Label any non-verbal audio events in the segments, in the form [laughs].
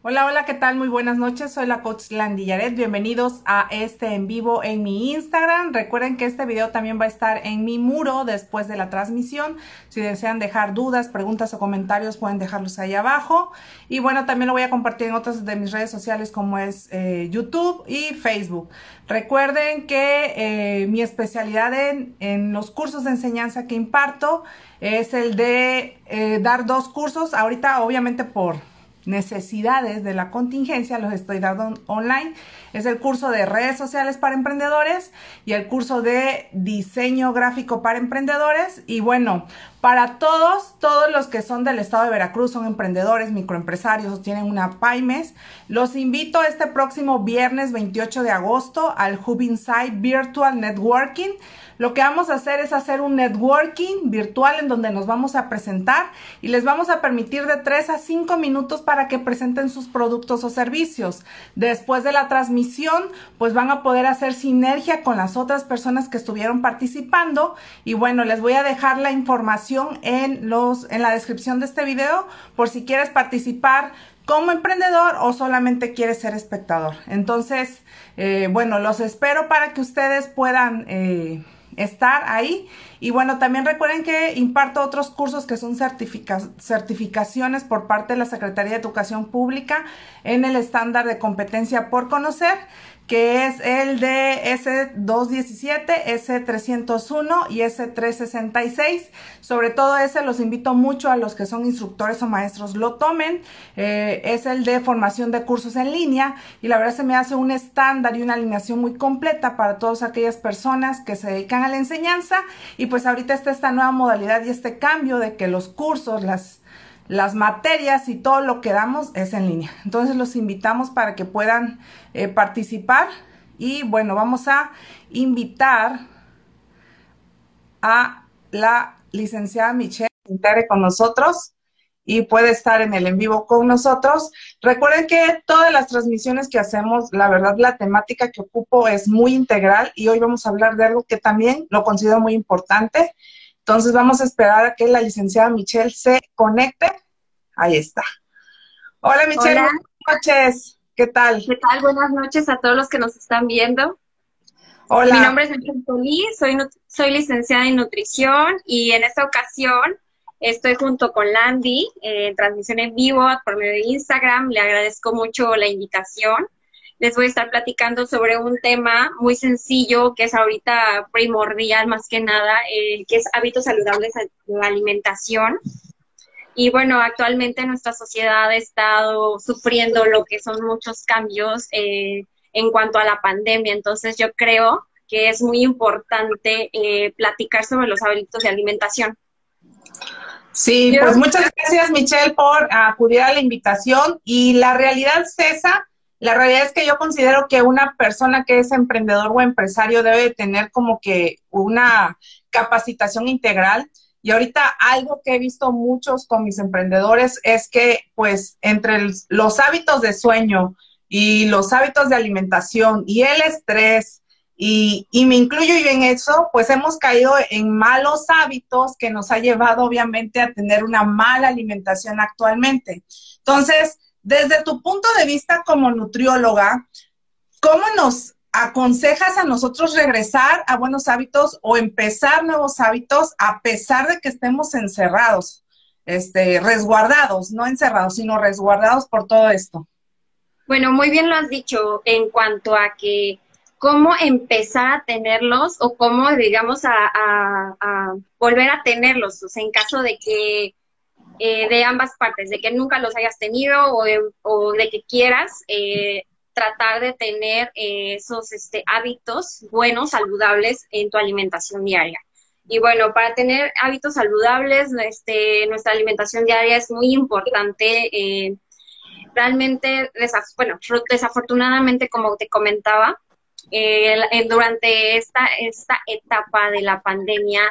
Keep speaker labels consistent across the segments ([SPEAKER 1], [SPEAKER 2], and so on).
[SPEAKER 1] Hola, hola, ¿qué tal? Muy buenas noches. Soy la coach Landy Yaret. Bienvenidos a este en vivo en mi Instagram. Recuerden que este video también va a estar en mi muro después de la transmisión. Si desean dejar dudas, preguntas o comentarios, pueden dejarlos ahí abajo. Y bueno, también lo voy a compartir en otras de mis redes sociales como es eh, YouTube y Facebook. Recuerden que eh, mi especialidad en, en, los cursos de enseñanza que imparto es el de eh, dar dos cursos. Ahorita, obviamente, por necesidades de la contingencia, los estoy dando online. Es el curso de redes sociales para emprendedores y el curso de diseño gráfico para emprendedores. Y bueno, para todos, todos los que son del estado de Veracruz, son emprendedores, microempresarios, tienen una PyMES, los invito este próximo viernes 28 de agosto al Hub Inside Virtual Networking. Lo que vamos a hacer es hacer un networking virtual en donde nos vamos a presentar y les vamos a permitir de 3 a 5 minutos para que presenten sus productos o servicios. Después de la transmisión, pues van a poder hacer sinergia con las otras personas que estuvieron participando y bueno, les voy a dejar la información en los en la descripción de este video por si quieres participar como emprendedor o solamente quieres ser espectador. Entonces, eh, bueno, los espero para que ustedes puedan eh, estar ahí. Y bueno, también recuerden que imparto otros cursos que son certificaciones por parte de la Secretaría de Educación Pública en el estándar de competencia por conocer que es el de S217, S301 y S366. Sobre todo ese los invito mucho a los que son instructores o maestros lo tomen. Eh, es el de formación de cursos en línea y la verdad se me hace un estándar y una alineación muy completa para todas aquellas personas que se dedican a la enseñanza y pues ahorita está esta nueva modalidad y este cambio de que los cursos, las las materias y todo lo que damos es en línea. Entonces los invitamos para que puedan eh, participar y bueno, vamos a invitar a la licenciada Michelle con nosotros y puede estar en el en vivo con nosotros. Recuerden que todas las transmisiones que hacemos, la verdad, la temática que ocupo es muy integral y hoy vamos a hablar de algo que también lo considero muy importante entonces vamos a esperar a que la licenciada Michelle se conecte. Ahí está. Hola Michelle, buenas noches. ¿Qué tal?
[SPEAKER 2] ¿Qué tal? Buenas noches a todos los que nos están viendo. Hola. Mi nombre es Michelle Solís, soy, soy licenciada en nutrición y en esta ocasión estoy junto con Landy en transmisión en vivo por medio de Instagram. Le agradezco mucho la invitación les voy a estar platicando sobre un tema muy sencillo que es ahorita primordial más que nada, eh, que es hábitos saludables en la alimentación. Y bueno, actualmente nuestra sociedad ha estado sufriendo lo que son muchos cambios eh, en cuanto a la pandemia. Entonces yo creo que es muy importante eh, platicar sobre los hábitos de alimentación.
[SPEAKER 1] Sí, pues muchas gracias Michelle por acudir a la invitación y la realidad César la realidad es que yo considero que una persona que es emprendedor o empresario debe tener como que una capacitación integral. Y ahorita algo que he visto muchos con mis emprendedores es que pues entre los hábitos de sueño y los hábitos de alimentación y el estrés y, y, me incluyo yo en eso, pues hemos caído en malos hábitos que nos ha llevado obviamente a tener una mala alimentación actualmente. Entonces, desde tu punto de vista como nutrióloga, ¿cómo nos aconsejas a nosotros regresar a buenos hábitos o empezar nuevos hábitos a pesar de que estemos encerrados, este, resguardados, no encerrados, sino resguardados por todo esto?
[SPEAKER 2] Bueno, muy bien lo has dicho en cuanto a que cómo empezar a tenerlos o cómo, digamos, a, a volver a tenerlos, o sea, en caso de que eh, de ambas partes, de que nunca los hayas tenido o de, que quieras eh, tratar de tener eh, esos este, hábitos buenos, saludables en tu alimentación diaria. Y bueno, para tener hábitos saludables, este, nuestra alimentación diaria es muy importante. realmente, bueno, desafortunadamente, como te comentaba, durante esta, esta etapa de la pandemia,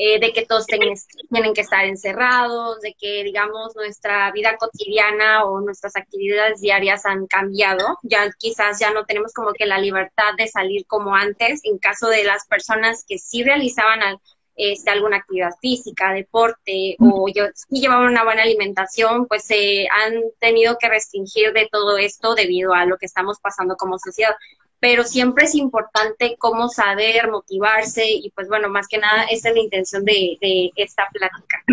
[SPEAKER 2] eh, de que todos tienen que estar encerrados, de que, digamos, nuestra vida cotidiana o nuestras actividades diarias han cambiado. Ya quizás ya no tenemos como que la libertad de salir como antes, en caso de las personas que sí realizaban este, alguna actividad física, deporte, o yo, si llevaban una buena alimentación, pues se han tenido que restringir de todo esto debido a lo que estamos pasando como sociedad. Pero siempre es importante cómo saber, motivarse, y pues bueno, más que nada, esa es la intención de, de esta plática.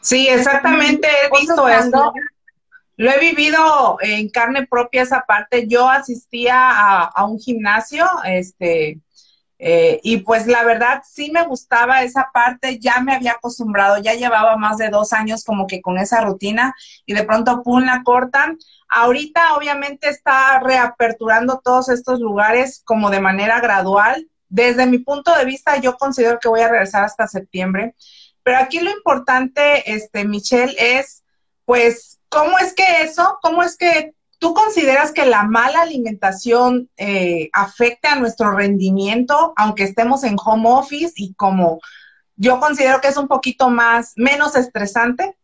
[SPEAKER 1] Sí, exactamente, he visto esto. Lo he vivido en carne propia esa parte. Yo asistía a, a un gimnasio, este, eh, y pues la verdad sí me gustaba esa parte, ya me había acostumbrado, ya llevaba más de dos años como que con esa rutina y de pronto pum la cortan. Ahorita obviamente está reaperturando todos estos lugares como de manera gradual. Desde mi punto de vista yo considero que voy a regresar hasta septiembre, pero aquí lo importante, este, Michelle, es pues cómo es que eso, cómo es que ¿Tú consideras que la mala alimentación eh, afecta a nuestro rendimiento, aunque estemos en home office y como yo considero que es un poquito más, menos estresante?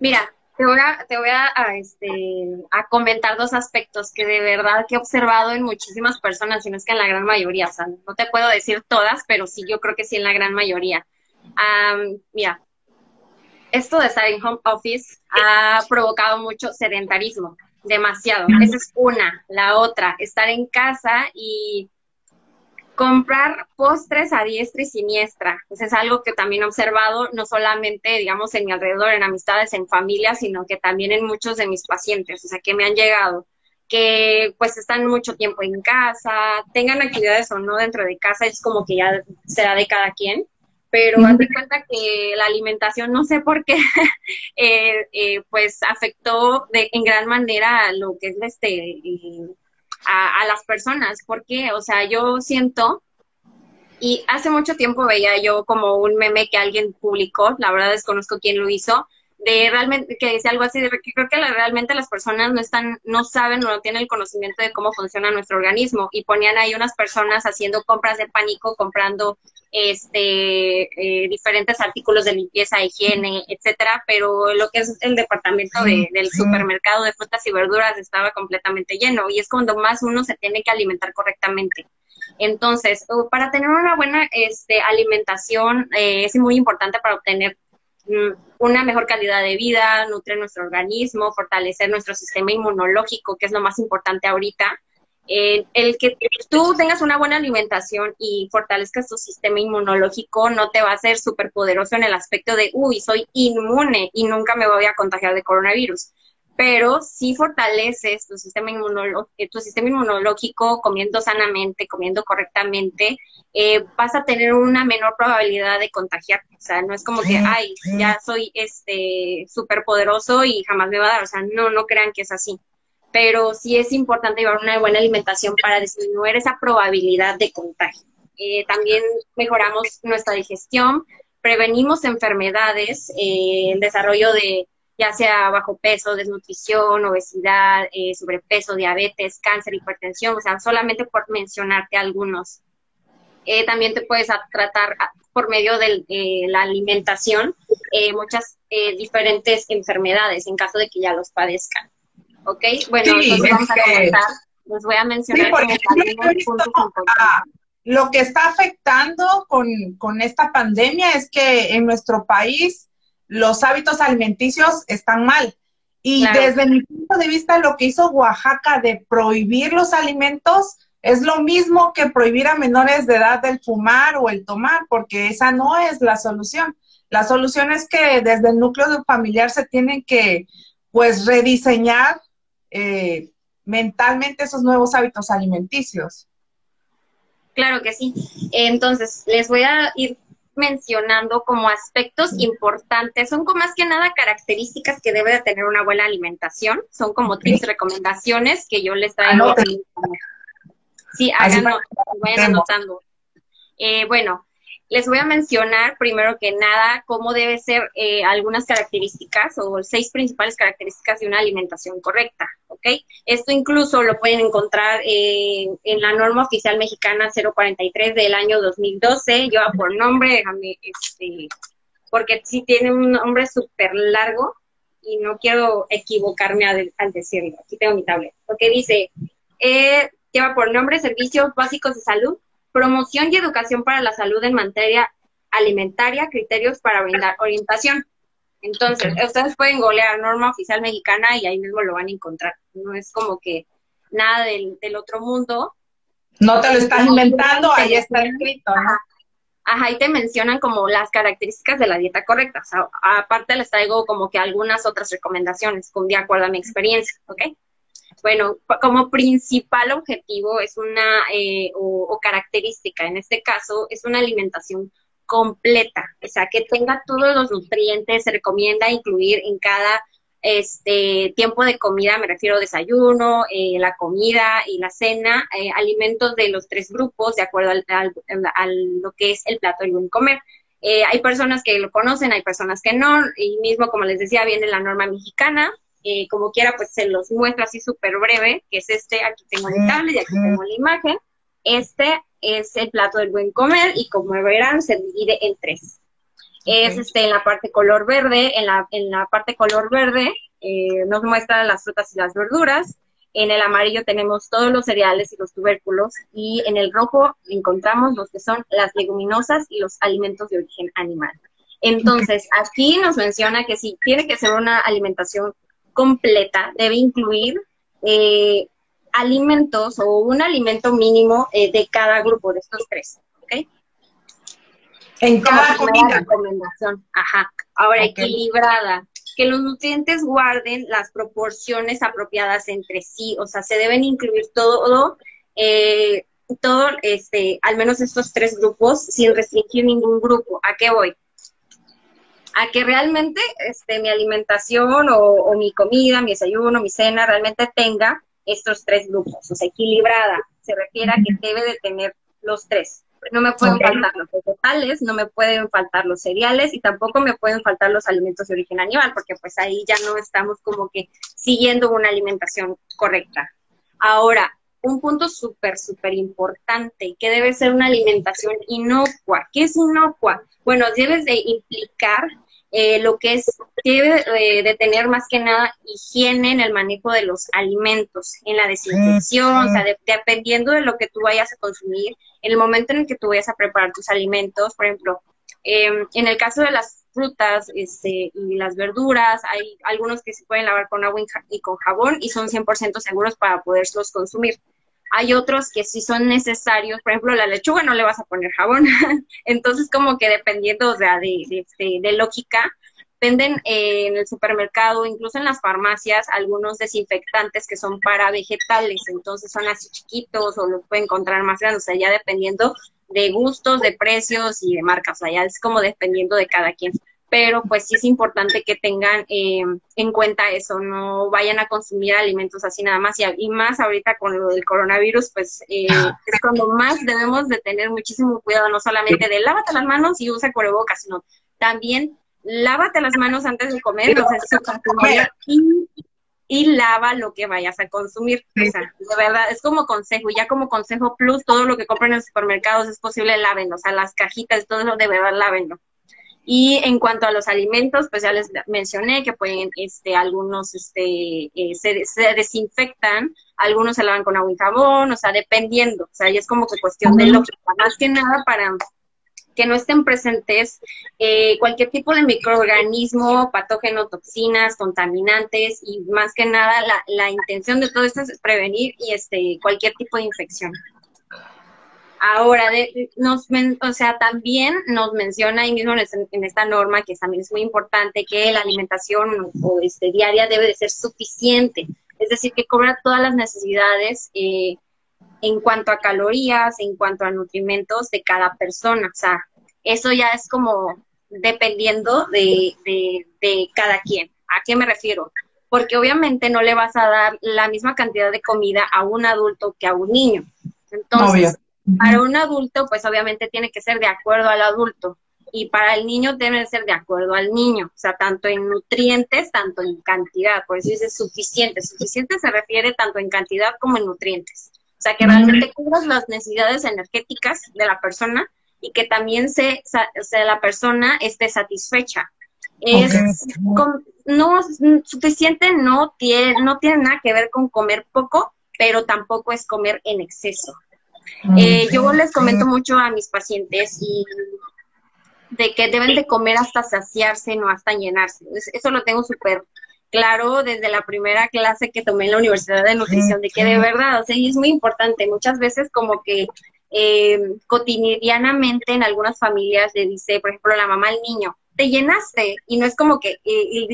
[SPEAKER 2] Mira, te voy este, a comentar dos aspectos que de verdad que he observado en muchísimas personas, si no es que en la gran mayoría, o sea, no te puedo decir todas, pero sí yo creo que sí en la gran mayoría. mira, esto de estar en home office ha provocado mucho sedentarismo, demasiado. Esa es una. La otra, estar en casa y comprar postres a diestra y siniestra. Pues es algo que también he observado, no solamente, digamos, en mi alrededor, en amistades, en familia, sino que también en muchos de mis pacientes, o sea, que me han llegado, que pues están mucho tiempo en casa, tengan actividades o no dentro de casa, es como que ya será de cada quien pero haz de cuenta que la alimentación, no sé por qué, [laughs] eh, eh, pues afectó de, en gran manera lo que es este, a, a, las personas, porque, o sea, yo siento, y hace mucho tiempo veía yo como un meme que alguien publicó, la verdad desconozco quién lo hizo, de realmente, que dice algo así, de que creo que realmente las personas no están, no saben o no tienen el conocimiento de cómo funciona nuestro organismo. Y ponían ahí unas personas haciendo compras de pánico, comprando este eh, diferentes artículos de limpieza, higiene, etcétera, pero lo que es el departamento del supermercado de frutas y verduras estaba completamente lleno. Y es cuando más uno se tiene que alimentar correctamente. Entonces, para tener una buena este, alimentación eh, es muy importante para obtener una mejor calidad de vida, nutre nuestro organismo, fortalecer nuestro sistema inmunológico, que es lo más importante ahorita. Eh, el que tú tengas una buena alimentación y fortalezcas tu sistema inmunológico no te va a hacer súper poderoso en el aspecto de, uy, soy inmune y nunca me voy a contagiar de coronavirus pero si fortaleces tu sistema, inmunológico, eh, tu sistema inmunológico comiendo sanamente, comiendo correctamente, eh, vas a tener una menor probabilidad de contagiarte. O sea, no es como que, ay, ya soy este súper poderoso y jamás me va a dar. O sea, no, no crean que es así. Pero sí es importante llevar una buena alimentación para disminuir esa probabilidad de contagio. Eh, también mejoramos nuestra digestión, prevenimos enfermedades, el desarrollo de ya sea bajo peso, desnutrición, obesidad, eh, sobrepeso, diabetes, cáncer, hipertensión, o sea, solamente por mencionarte algunos. Eh, también te puedes tratar por medio de eh, la alimentación muchas diferentes enfermedades en caso de que ya los padezcan. ¿Ok? Bueno, entonces vamos a comentar. Les voy a mencionar
[SPEAKER 1] Lo que está afectando con, con esta pandemia es que en nuestro país los hábitos alimenticios están mal. Y desde mi punto de vista, lo que hizo Oaxaca de prohibir los alimentos es lo mismo que prohibir a menores de edad el fumar o el tomar, porque esa no es la solución. La solución es que desde el núcleo familiar se tienen que, pues, rediseñar eh, mentalmente esos nuevos hábitos alimenticios.
[SPEAKER 2] Claro que sí. Entonces, les voy a ir mencionando como aspectos importantes, son como más que nada características que debe de tener una buena alimentación, son como tips, recomendaciones que yo les traigo. Sí, háganlo, vayan anotando. Eh, bueno, les voy a mencionar primero que nada cómo debe ser eh, algunas características o seis principales características de una alimentación correcta, ¿ok? Esto incluso lo pueden encontrar eh, en la norma oficial mexicana 043 del año 2012, lleva por nombre, déjame, este, porque sí tiene un nombre súper largo y no quiero equivocarme al, decirlo. Aquí tengo mi tablet, porque dice, eh, lleva por nombre Servicios Básicos de Salud promoción y educación para la salud en materia alimentaria, criterios para brindar orientación. Entonces, ustedes pueden golear norma oficial mexicana y ahí mismo lo van a encontrar. No es como que nada del, otro mundo.
[SPEAKER 1] No te lo estás inventando, ahí está escrito.
[SPEAKER 2] Ajá. ahí te mencionan como las características de la dieta correcta. O sea, aparte les traigo como que algunas otras recomendaciones, con de acuerdo a mi experiencia, ¿ok? Bueno, como principal objetivo es una, eh, o, característica en este caso, es una alimentación completa, o sea, que tenga todos los nutrientes, se recomienda incluir en cada este tiempo de comida, me refiero desayuno, eh, la comida y la cena, eh, alimentos de los tres grupos, de acuerdo al, lo que es el plato del buen comer. hay personas que lo conocen, hay personas que no, y mismo, como les decía, viene la norma mexicana, eh, como quiera, pues se los muestro así súper breve, que es este, aquí tengo el tablet y aquí tengo la imagen. Este es el plato del buen comer y como verán se divide en tres. Es este en la parte color verde, en la, en la parte color verde eh, nos muestra las frutas y las verduras, en el amarillo tenemos todos los cereales y los tubérculos y en el rojo encontramos los que son las leguminosas y los alimentos de origen animal. Entonces, aquí nos menciona que sí, tiene que ser una alimentación completa debe incluir eh, alimentos o un alimento mínimo eh, de cada grupo de estos tres, ¿ok?
[SPEAKER 1] En cada comida.
[SPEAKER 2] recomendación. Ajá. Ahora, equilibrada. Que los nutrientes guarden las proporciones apropiadas entre sí. O sea, se deben incluir todo, eh, todo, este, al menos estos tres grupos, sin restringir ningún grupo. ¿A qué voy? A que realmente este, mi alimentación o, mi comida, mi desayuno, mi cena realmente tenga estos tres grupos, o sea, equilibrada. Se refiere a que debe de tener los tres. No me pueden faltar los vegetales, no me pueden faltar los cereales y tampoco me pueden faltar los alimentos de origen animal, porque pues ahí ya no estamos como que siguiendo una alimentación correcta. Ahora, un punto súper, súper importante, que debe ser una alimentación inocua. ¿Qué es inocua? Bueno, debes de implicar eh, lo que es, debe eh, de tener más que nada higiene en el manejo de los alimentos, en la desinfección, o sea, dependiendo de lo que tú vayas a consumir, en el momento en el que tú vayas a preparar tus alimentos, por ejemplo, em, en el caso de las frutas este, y las verduras, hay algunos que se pueden lavar con agua y con jabón y son 100% seguros para poderlos consumir. Hay otros que sí son necesarios, por ejemplo, la lechuga no le vas a poner jabón. [laughs] Entonces, como que dependiendo o sea, de, de, este, lógica, venden eh, en el supermercado, incluso en las farmacias, algunos desinfectantes que son para vegetales. Entonces, son así chiquitos o los pueden encontrar más grandes, o sea, ya dependiendo de gustos, de precios y de marcas. O sea, ya es como dependiendo de cada quien pero pues sí es importante que tengan eh, en cuenta eso, no vayan a consumir alimentos así nada más y, más ahorita con lo del coronavirus, pues eh, [laughs] es cuando más debemos de tener muchísimo cuidado, no solamente de lávate las manos y usa cubrebocas, sino también lávate las manos antes de comer, y, y lava lo que vayas a consumir. O sea, de verdad, es como consejo, ya como consejo plus, todo lo que compren en los supermercados es posible, lávenlo, o sea, las cajitas, todo eso de verdad, lávenlo. Y en cuanto a los alimentos, pues ya les mencioné que pueden, este, algunos este, eh, se, desinfectan, algunos se lavan con agua y jabón, o sea, dependiendo, o sea, y es como que cuestión de lógica, más que nada para que no estén presentes eh, cualquier tipo de microorganismo, patógeno, toxinas, contaminantes y más que nada la, la intención de todo esto es prevenir y este cualquier tipo de infección. Ahora, de, nos, o sea, también nos menciona ahí mismo en, esta norma, que también es muy importante, que la alimentación o este, diaria debe de ser suficiente, es decir, que cobra todas las necesidades eh, en cuanto a calorías, en cuanto a nutrimentos de cada persona. O sea, eso ya es como dependiendo de, de cada quien. ¿A qué me refiero? Porque obviamente no le vas a dar la misma cantidad de comida a un adulto que a un niño. Entonces, para un adulto, pues obviamente tiene que ser de acuerdo al adulto. Y para el niño debe ser de acuerdo al niño, o sea, tanto en nutrientes, tanto en cantidad. Por eso dice suficiente. Suficiente se refiere tanto en cantidad como en nutrientes. O sea, que realmente cubras las necesidades energéticas de la persona y que también se, la persona esté satisfecha. Es no suficiente no tiene, no tiene nada que ver con comer poco, pero tampoco es comer en exceso. Eh, yo les comento mucho a mis pacientes y de que deben de comer hasta saciarse, no hasta llenarse. Eso lo tengo súper claro desde la primera clase que tomé en la Universidad de Nutrición, de que de verdad, o sea, y es muy importante, muchas veces como que eh, cotidianamente en algunas familias le dice, por ejemplo, la mamá al niño, te llenaste, y no es como que,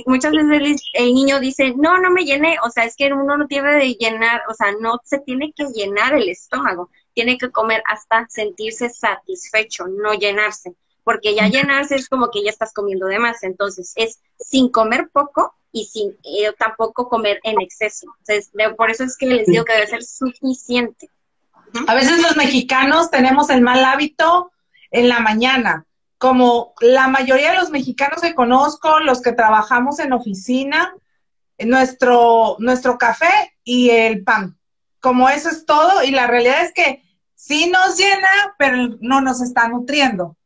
[SPEAKER 2] muchas veces el, niño dice, no, no me llené, o sea, es que uno no tiene de llenar, o sea, no se tiene que llenar el estómago, tiene que comer hasta sentirse satisfecho, no llenarse, porque ya llenarse es como que ya estás comiendo de más, entonces es sin comer poco y sin eh, tampoco comer en exceso. Entonces, por eso es que les digo que debe ser suficiente.
[SPEAKER 1] A veces los mexicanos tenemos el mal hábito en la mañana. Como la mayoría de los mexicanos que conozco, los que trabajamos en oficina, nuestro, nuestro café y el pan. Como eso es todo, y la realidad es que sí nos llena, pero no nos está nutriendo.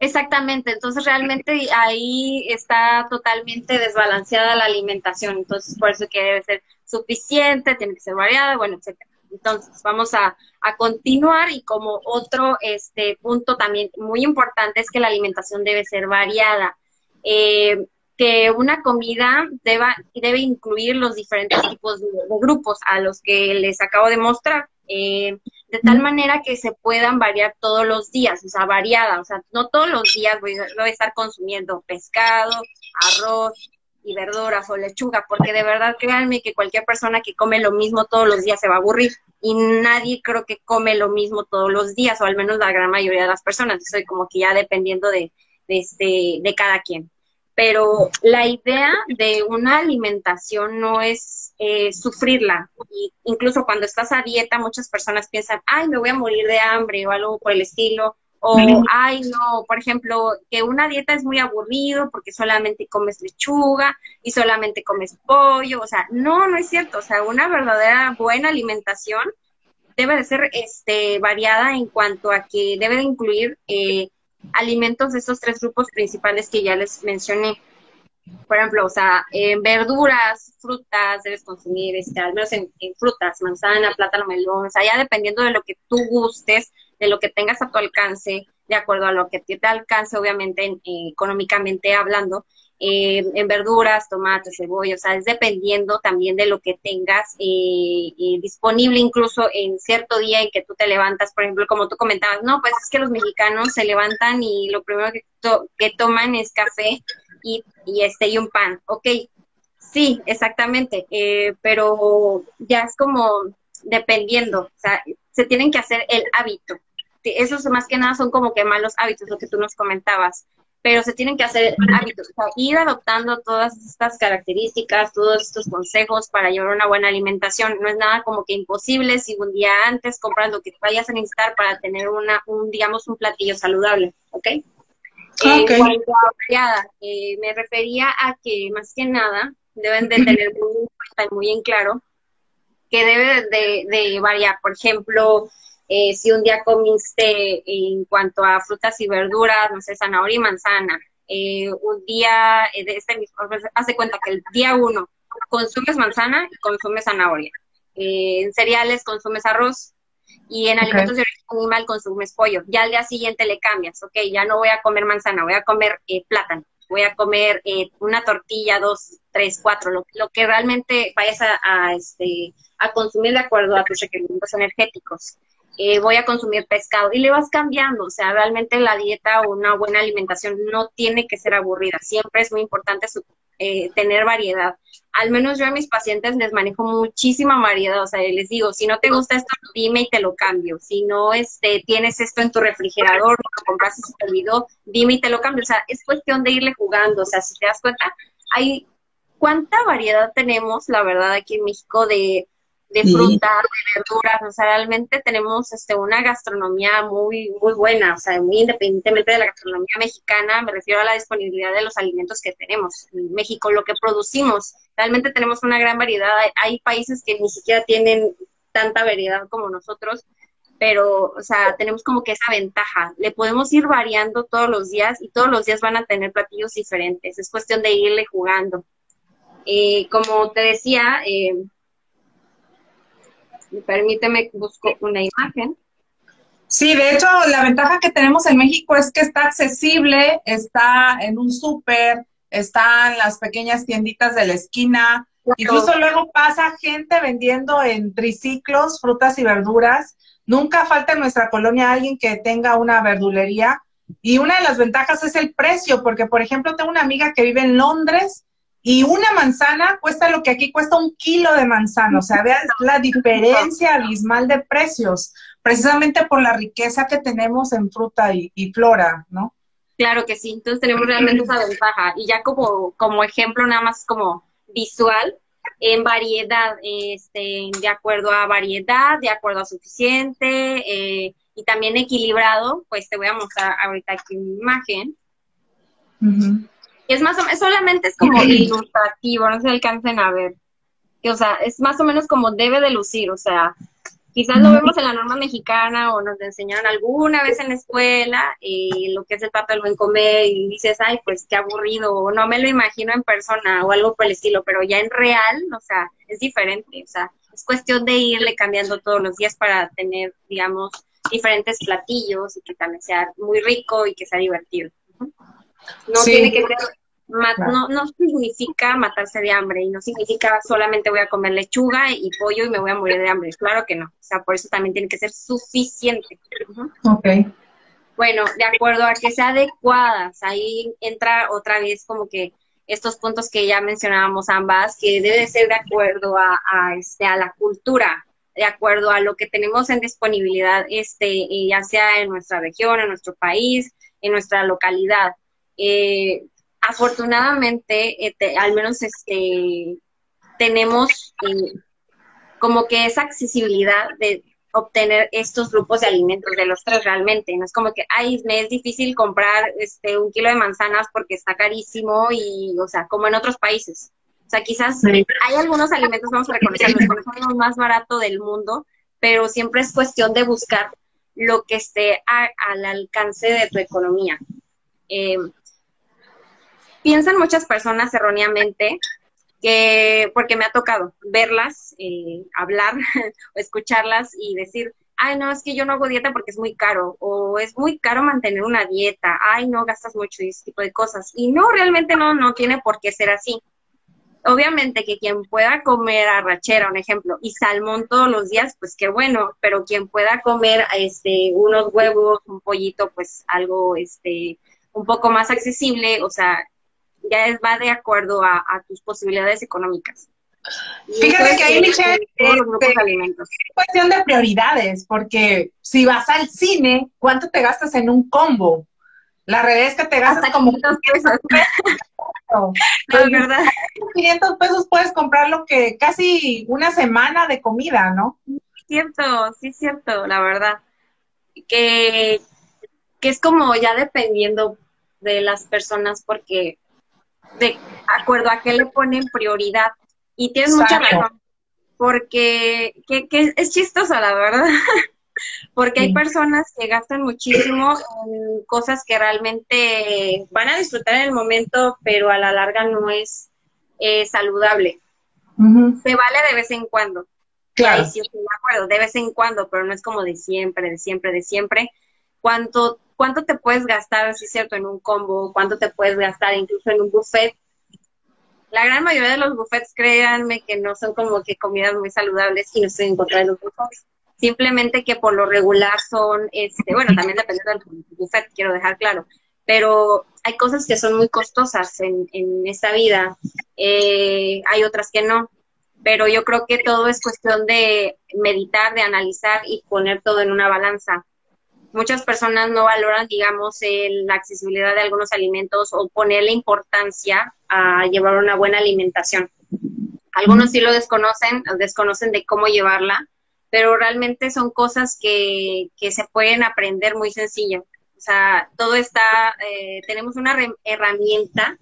[SPEAKER 2] Exactamente, entonces realmente ahí está totalmente desbalanceada la alimentación, entonces por eso que debe ser suficiente, tiene que ser variada, bueno, etcétera. Entonces vamos a, continuar y como otro este punto también muy importante es que la alimentación debe ser variada. Eh, que una comida deba, debe incluir los diferentes tipos de, grupos a los que les acabo de mostrar. Eh, de tal manera que se puedan variar todos los días, o sea, variada, o sea, no todos los días voy, a estar consumiendo pescado, arroz y verduras o lechuga, porque de verdad créanme que cualquier persona que come lo mismo todos los días se va a aburrir y nadie creo que come lo mismo todos los días, o al menos la gran mayoría de las personas, soy como que ya dependiendo de, de, este, de cada quien pero la idea de una alimentación no es eh, sufrirla. Y incluso cuando estás a dieta, muchas personas piensan, ay, me voy a morir de hambre o algo por el estilo. O, ay, no, por ejemplo, que una dieta es muy aburrido porque solamente comes lechuga y solamente comes pollo. O sea, no, no es cierto. O sea, una verdadera buena alimentación debe de ser este, variada en cuanto a que debe de incluir eh, alimentos de estos tres grupos principales que ya les mencioné. Por ejemplo, o sea, en verduras, frutas, debes consumir, este, al menos en, frutas, manzana, plátano, melón, o sea, ya dependiendo de lo que tú gustes, de lo que tengas a tu alcance, de acuerdo a lo que te alcance, obviamente, eh, económicamente hablando, eh, en verduras, tomates, cebolla, o sea, es dependiendo también de lo que tengas eh, eh, disponible, incluso en cierto día en que tú te levantas, por ejemplo, como tú comentabas, no, pues es que los mexicanos se levantan y lo primero que, que toman es café y, y, este, y un pan, ok, sí, exactamente, pero ya es como dependiendo, o sea, se tienen que hacer el hábito. Esos más que nada son como que malos hábitos, lo que tú nos comentabas pero se tienen que hacer hábitos, o sea, ir adoptando todas estas características, todos estos consejos para llevar una buena alimentación. No es nada como que imposible si un día antes compras lo que vayas a necesitar para tener una, un, digamos, un platillo saludable, ¿ok? Eh, okay. Eh, me refería a que más que nada deben de tener muy, muy en claro que debe de, de variar. Por ejemplo, eh, si un día comiste en cuanto a frutas y verduras, no sé, zanahoria y manzana, eh, un día eh, de este mismo, hace cuenta que el día uno consumes manzana y consumes zanahoria. en cereales consumes arroz y en alimentos de origen animal consumes pollo. Ya al día siguiente le cambias, ok, ya no voy a comer manzana, voy a comer plátano, voy a comer una tortilla, dos, tres, cuatro, lo, lo que realmente vayas a, a, este, a consumir de acuerdo a tus requerimientos energéticos. Eh, voy a consumir pescado y le vas cambiando, o sea, realmente la dieta o una buena alimentación no tiene que ser aburrida, siempre es muy importante eh, tener variedad. Al menos yo a mis pacientes les manejo muchísima variedad, o sea, les digo, si no te gusta esto, dime y te lo cambio, si no este, tienes esto en tu refrigerador, lo compraste y se te olvidó, dime y te lo cambio, o sea, es cuestión de irle jugando, o sea, si te das cuenta, hay cuánta variedad tenemos, la verdad, aquí en México de de frutas, de verduras, o sea, realmente tenemos este, una gastronomía muy, muy buena, o sea, muy independientemente de la gastronomía mexicana, me refiero a la disponibilidad de los alimentos que tenemos en México, lo que producimos, realmente tenemos una gran variedad, hay, países que ni siquiera tienen tanta variedad como nosotros, pero, o sea, tenemos como que esa ventaja, le podemos ir variando todos los días y todos los días van a tener platillos diferentes, es cuestión de irle jugando. Eh, como te decía, eh, permíteme, busco una imagen.
[SPEAKER 1] Sí, de hecho, la ventaja que tenemos en México es que está accesible, está en un súper, está en las pequeñas tienditas de la esquina. Incluso luego pasa gente vendiendo en triciclos frutas y verduras. Nunca falta en nuestra colonia alguien que tenga una verdulería. Y una de las ventajas es el precio, porque por ejemplo tengo una amiga que vive en Londres y una manzana cuesta lo que aquí cuesta un kilo de manzana. O sea, vean la diferencia abismal de precios, precisamente por la riqueza que tenemos en fruta y, flora, ¿no?
[SPEAKER 2] Claro que sí, entonces tenemos realmente esa ventaja. Y ya como, como ejemplo, nada más como visual, en variedad, este, de acuerdo a variedad, de acuerdo a suficiente, eh, y también equilibrado, pues te voy a mostrar ahorita aquí mi imagen es más o menos, solamente es como ilustrativo, no se alcancen a ver. Que, o sea, es más o menos como debe de lucir, o sea, quizás lo vemos en la norma mexicana o nos enseñaron alguna vez en la escuela eh, lo que es el pato del buen comer y dices, ay, pues qué aburrido, o no me lo imagino en persona o algo por el estilo, pero ya en real, o sea, es diferente, o sea, es cuestión de irle cambiando todos los días para tener, digamos, diferentes platillos y que también sea muy rico y que sea divertido. No tiene que ser no, no significa matarse de hambre y no significa solamente voy a comer lechuga y pollo y me voy a morir de hambre. Claro que no. O sea, por eso también tiene que ser suficiente.
[SPEAKER 1] Ok.
[SPEAKER 2] Bueno, de acuerdo a que sea adecuadas, ahí entra otra vez como que estos puntos que ya mencionábamos ambas, que debe ser de acuerdo a, a, este, a la cultura, de acuerdo a lo que tenemos en disponibilidad, este, ya sea en nuestra región, en nuestro país, en nuestra localidad. Eh, afortunadamente, este, al menos este, tenemos eh, como que esa accesibilidad de obtener estos grupos de alimentos de los tres realmente. No es como que, ay, me es difícil comprar este un kilo de manzanas porque está carísimo y, o sea, como en otros países. O sea, quizás hay algunos alimentos, vamos a reconocerlos, [laughs] son los más baratos del mundo, pero siempre es cuestión de buscar lo que esté al alcance de tu economía. Eh, piensan muchas personas erróneamente que, porque me ha tocado verlas, eh, hablar [laughs] o escucharlas y decir, ay, no, es que yo no hago dieta porque es muy caro, o es muy caro mantener una dieta, ay, no, gastas mucho y ese tipo de cosas. Y no, realmente no, no tiene por qué ser así. Obviamente que quien pueda comer arrachera, un ejemplo, y salmón todos los días, pues qué bueno, pero quien pueda comer este unos huevos, un pollito, pues algo este un poco más accesible, o sea, ya va de acuerdo a, tus posibilidades económicas.
[SPEAKER 1] Fíjate que ahí, Michelle, este, es cuestión de prioridades, porque si vas al cine, ¿cuánto te gastas en un combo? La realidad es que te gastas como 500 pesos. [laughs]
[SPEAKER 2] es verdad.
[SPEAKER 1] 500 pesos puedes comprar lo que casi una semana de comida, ¿no?
[SPEAKER 2] Cierto, sí, cierto, la verdad. Que, que es como ya dependiendo de las personas, porque de acuerdo a qué le ponen prioridad. Y tienes mucha razón, porque que, es chistosa, la verdad. [laughs] porque hay personas que gastan muchísimo en cosas que realmente van a disfrutar en el momento, pero a la larga no es eh, saludable. Se vale de vez en cuando.
[SPEAKER 1] Claro.
[SPEAKER 2] Sí, de acuerdo, de vez en cuando, pero no es como de siempre, de siempre, de siempre. Cuánto cuánto te puedes gastar, si es cierto, en un combo, cuánto te puedes gastar incluso en un buffet. La gran mayoría de los buffets, créanme que no son como que comidas muy saludables y no estoy en contra de los buffets. Simplemente que por lo regular son, este, bueno, también depende del buffet, quiero dejar claro, pero hay cosas que son muy costosas en, en esta vida, eh, hay otras que no, pero yo creo que todo es cuestión de meditar, de analizar y poner todo en una balanza muchas personas no valoran, digamos, la accesibilidad de algunos alimentos o ponerle importancia a llevar una buena alimentación. Algunos sí lo desconocen, desconocen de cómo llevarla, pero realmente son cosas que, que se pueden aprender muy sencillo. O sea, todo está, eh, tenemos una herramienta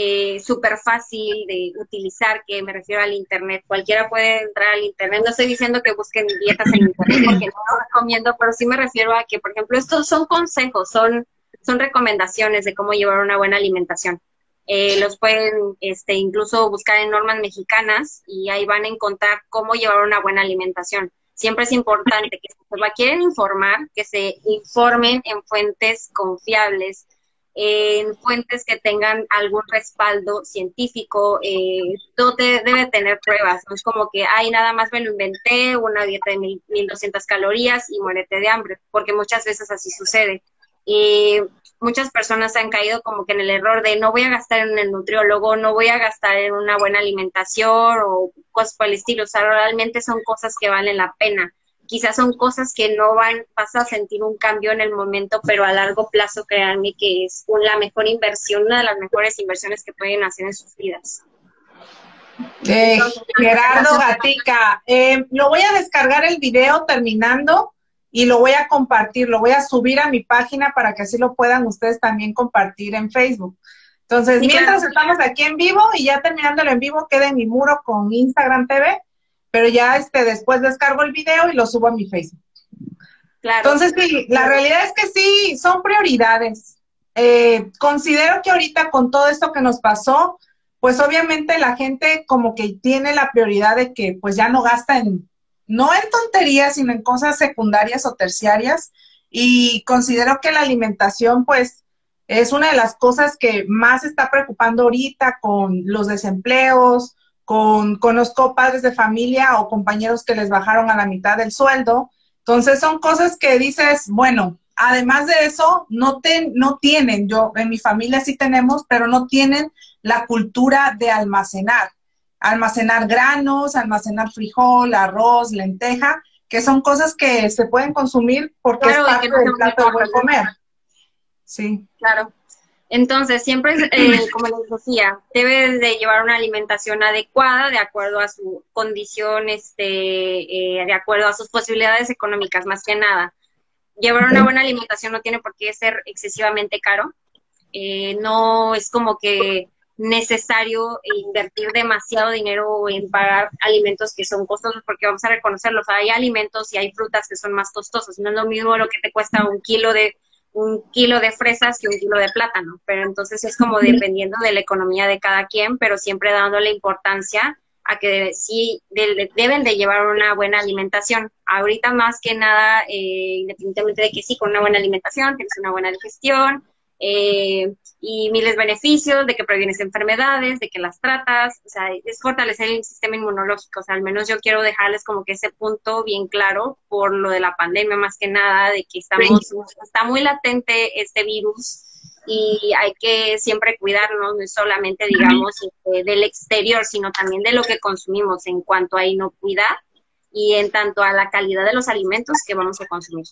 [SPEAKER 2] eh, súper fácil de utilizar, que me refiero al Internet. Cualquiera puede entrar al Internet. No estoy diciendo que busquen dietas en Internet porque no lo recomiendo, pero sí me refiero a que, por ejemplo, estos son consejos, son, son recomendaciones de cómo llevar una buena alimentación. Eh, los pueden este, incluso buscar en normas mexicanas y ahí van a encontrar cómo llevar una buena alimentación. siempre es importante que si se quieren informar, que se informen en fuentes confiables, en fuentes que tengan algún respaldo científico, eh, todo debe tener pruebas, no es como que, ay, nada más me lo inventé, una dieta de 1200 calorías y muérete de hambre, porque muchas veces así sucede. Y muchas personas han caído como que en el error de no voy a gastar en el nutriólogo, no voy a gastar en una buena alimentación o cosas por el estilo, o sea, realmente son cosas que valen la pena quizás son cosas que no van, vas a sentir un cambio en el momento, pero a largo plazo créanme que es la mejor inversión, una de las mejores inversiones que pueden hacer en sus vidas.
[SPEAKER 1] Eh, Gerardo Gatica, eh, lo voy a descargar el video terminando y lo voy a compartir, lo voy a subir a mi página para que así lo puedan ustedes también compartir en Facebook. Entonces, mientras estamos aquí en vivo y ya terminándolo en vivo, queda en mi muro con Instagram TV pero ya este después descargo el video y lo subo a mi Facebook. Claro. Entonces, sí, la realidad es que sí, son prioridades. Eh, considero que ahorita con todo esto que nos pasó, pues obviamente la gente como que tiene la prioridad de que pues ya no gasta en, no en tonterías, sino en cosas secundarias o terciarias. Y considero que la alimentación pues es una de las cosas que más está preocupando ahorita con los desempleos, con, conozco padres de familia o compañeros que les bajaron a la mitad del sueldo. Entonces son cosas que dices, bueno, además de eso, no, te, no tienen, yo en mi familia sí tenemos, pero no tienen la cultura de almacenar. Almacenar granos, almacenar frijol, arroz, lenteja, que son cosas que se pueden consumir porque es parte del plato de comer.
[SPEAKER 2] Sí. Claro. Entonces, siempre, eh, [clears throat] como les decía, debe de llevar una alimentación adecuada de acuerdo a su condición, este, eh, de acuerdo a sus posibilidades económicas, más que nada. Llevar una buena alimentación no tiene por qué ser excesivamente caro. Eh, no es como que necesario invertir demasiado dinero en pagar alimentos que son costosos, porque vamos a reconocerlos. Hay alimentos y hay frutas que son más costosos. No es lo mismo lo que te cuesta un kilo de un kilo de fresas que un kilo de plátano, pero entonces es como dependiendo de la economía de cada quien, pero siempre dándole importancia a que sí deben de llevar una buena alimentación. Ahorita más que nada, eh, independientemente de que sí, con una buena alimentación, tienes una buena digestión, eh, y miles de beneficios, de que previenes enfermedades, de que las tratas, o sea, es fortalecer el sistema inmunológico, o sea, al menos yo quiero dejarles como que ese punto bien claro por lo de la pandemia más que nada, de que estamos, está muy latente este virus y hay que siempre cuidarnos, no solamente, digamos, este, del exterior, sino también de lo que consumimos en cuanto a inocuidad y en tanto a la calidad de los alimentos que vamos a consumir.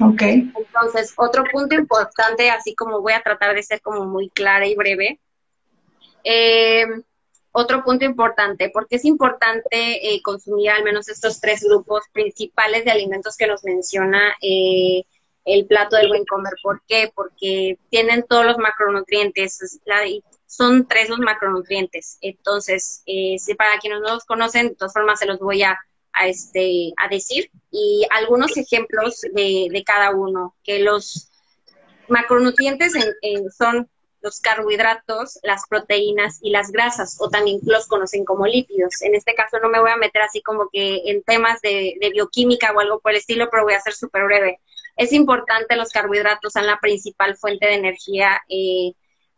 [SPEAKER 1] Ok.
[SPEAKER 2] Entonces, otro punto importante, así como voy a tratar de ser como muy clara y breve. Eh, otro punto importante, porque es importante eh, consumir al menos estos tres grupos principales de alimentos que nos menciona eh, el plato del buen comer. ¿Por qué? Porque tienen todos los macronutrientes, son tres los macronutrientes. Entonces, si para quienes no los conocen, de todas formas se los voy a a, este, a decir y algunos ejemplos de, de cada uno, que los macronutrientes son los carbohidratos, las proteínas y las grasas, o también los conocen como lípidos. En este caso no me voy a meter así como que en temas de, de bioquímica o algo por el estilo, pero voy a ser súper breve. Es importante los carbohidratos, son la principal fuente de energía eh,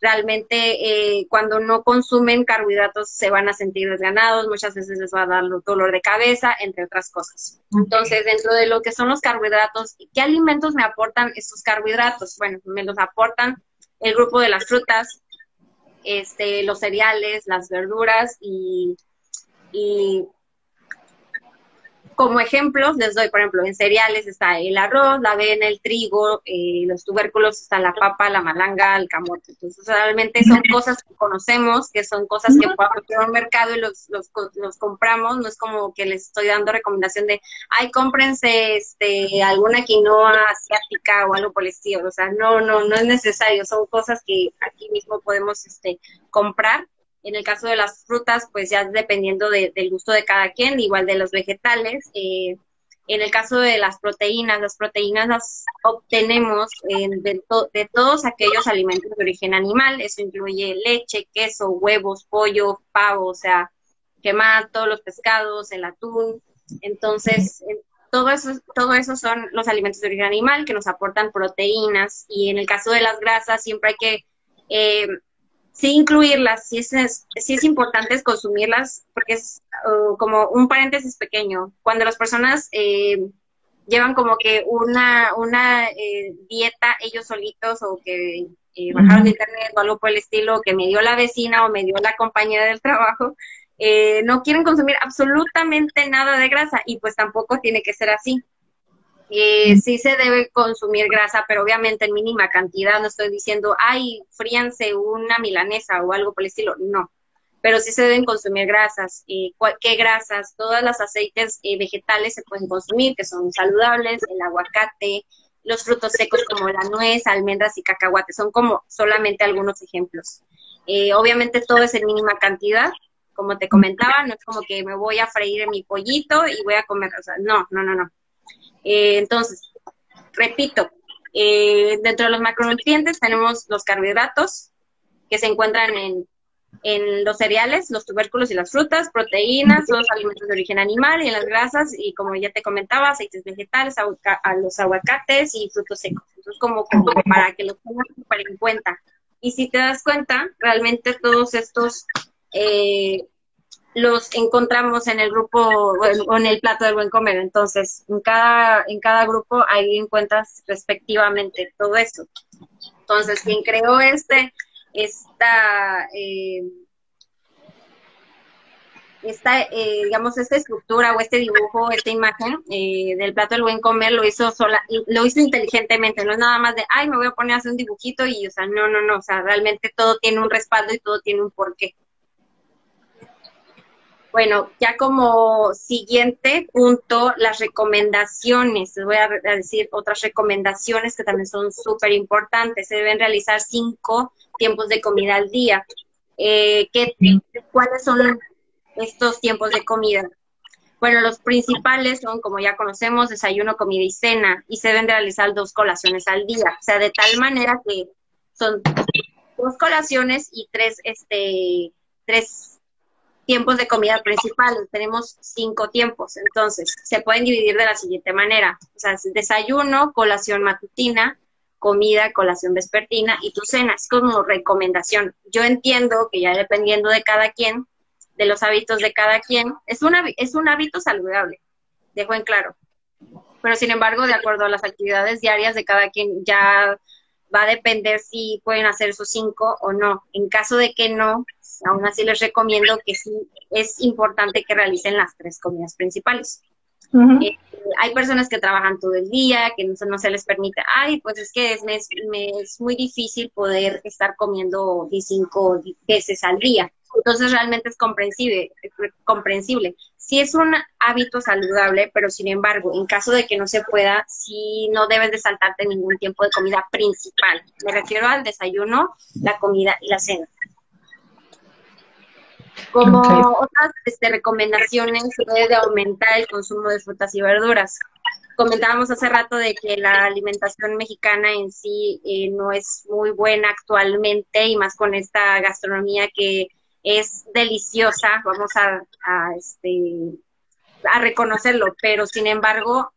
[SPEAKER 2] realmente eh, cuando no consumen carbohidratos se van a sentir desganados, muchas veces les va a dar dolor de cabeza, entre otras cosas. Entonces, dentro de lo que son los carbohidratos, ¿qué alimentos me aportan estos carbohidratos? Bueno, me los aportan el grupo de las frutas, este, los cereales, las verduras y, y como ejemplos les doy, por ejemplo, en cereales está el arroz, la avena, el trigo, eh, los tubérculos, está la papa, la malanga, el camote. Entonces, realmente son cosas que conocemos, que son cosas que podemos ir al mercado y los, los, los, compramos. No es como que les estoy dando recomendación de, ay, cómprense este, alguna quinoa asiática o algo por el estilo. O sea, no, no, no es necesario. Son cosas que aquí mismo podemos este, comprar en el caso de las frutas, pues ya dependiendo del gusto de cada quien, igual de los vegetales. Eh, en el caso de las proteínas, las proteínas las obtenemos de, todos aquellos alimentos de origen animal. Eso incluye leche, queso, huevos, pollo, pavo, o sea, que más, todos los pescados, el atún. Entonces, todo eso, todo eso son los alimentos de origen animal que nos aportan proteínas y en el caso de las grasas siempre hay que eh, sí incluirlas, sí es, sí es importante consumirlas porque es uh, como un paréntesis pequeño. Cuando las personas eh, llevan como que una, una eh, dieta ellos solitos o que eh, bajaron de internet o algo por el estilo, que me dio la vecina o me dio la compañera del trabajo, eh, no quieren consumir absolutamente nada de grasa y pues tampoco tiene que ser así. Eh, sí se debe consumir grasa, pero obviamente en mínima cantidad. No estoy diciendo, ay, fríanse una milanesa o algo por el estilo. No, pero sí se deben consumir grasas. ¿Qué grasas? Todas las aceites vegetales se pueden consumir, que son saludables, el aguacate, los frutos secos como la nuez, almendras y cacahuate. Son como solamente algunos ejemplos. Eh, obviamente todo es en mínima cantidad, como te comentaba, no es como que me voy a freír mi pollito y voy a comer, o sea, no, no, no, no. Eh, entonces, repito, eh, dentro de los macronutrientes tenemos los carbohidratos que se encuentran en en los cereales, los tubérculos y las frutas, proteínas, los alimentos de origen animal y en las grasas y como ya te comentaba, aceites vegetales, a los aguacates y frutos secos. Entonces como, para que lo tengas en cuenta. Y si te das cuenta, realmente todos estos eh, los encontramos en el grupo o en el plato del buen comer. Entonces, en cada, en cada grupo ahí encuentras respectivamente todo eso. Entonces, quien creó este esta, eh, esta eh, digamos, esta estructura o este dibujo, esta imagen eh, del plato del buen comer lo hizo sola, lo hizo inteligentemente, no es nada más de, ay, me voy a poner a hacer un dibujito y, o sea, no, no, no, o sea, realmente todo tiene un respaldo y todo tiene un porqué. Bueno, ya como siguiente punto, las recomendaciones. Les voy a, decir otras recomendaciones que también son súper importantes. Se deben realizar cinco tiempos de comida al día. Eh, ¿qué, ¿Cuáles son estos tiempos de comida? Bueno, los principales son, como ya conocemos, desayuno, comida y cena, y se deben realizar dos colaciones al día, o sea, de tal manera que son dos colaciones y tres, este, tres tiempos de comida principal. Tenemos cinco tiempos, entonces se pueden dividir de la siguiente manera. O sea, desayuno, colación matutina, comida, colación vespertina y tu cena. Es como recomendación. Yo entiendo que ya dependiendo de cada quien, de los hábitos de cada quien, es, una, es un hábito saludable, dejo en claro. Pero sin embargo, de acuerdo a las actividades diarias de cada quien, ya va a depender si pueden hacer esos cinco o no. En caso de que no, aún así les recomiendo que sí es importante que realicen las tres comidas principales. Eh, hay personas que trabajan todo el día, que no, se les permite, ay, pues es que es, me, es muy difícil poder estar comiendo cinco veces al día. Entonces realmente es comprensible, comprensible. Sí es un hábito saludable, pero sin embargo, en caso de que no se pueda, sí no debes de saltarte ningún tiempo de comida principal. Me refiero al desayuno, la comida y la cena. Como otras este, recomendaciones, debe aumentar el consumo de frutas y verduras. Comentábamos hace rato de que la alimentación mexicana en sí eh, no es muy buena actualmente y más con esta gastronomía que es deliciosa, vamos a, a, este, a reconocerlo, pero sin embargo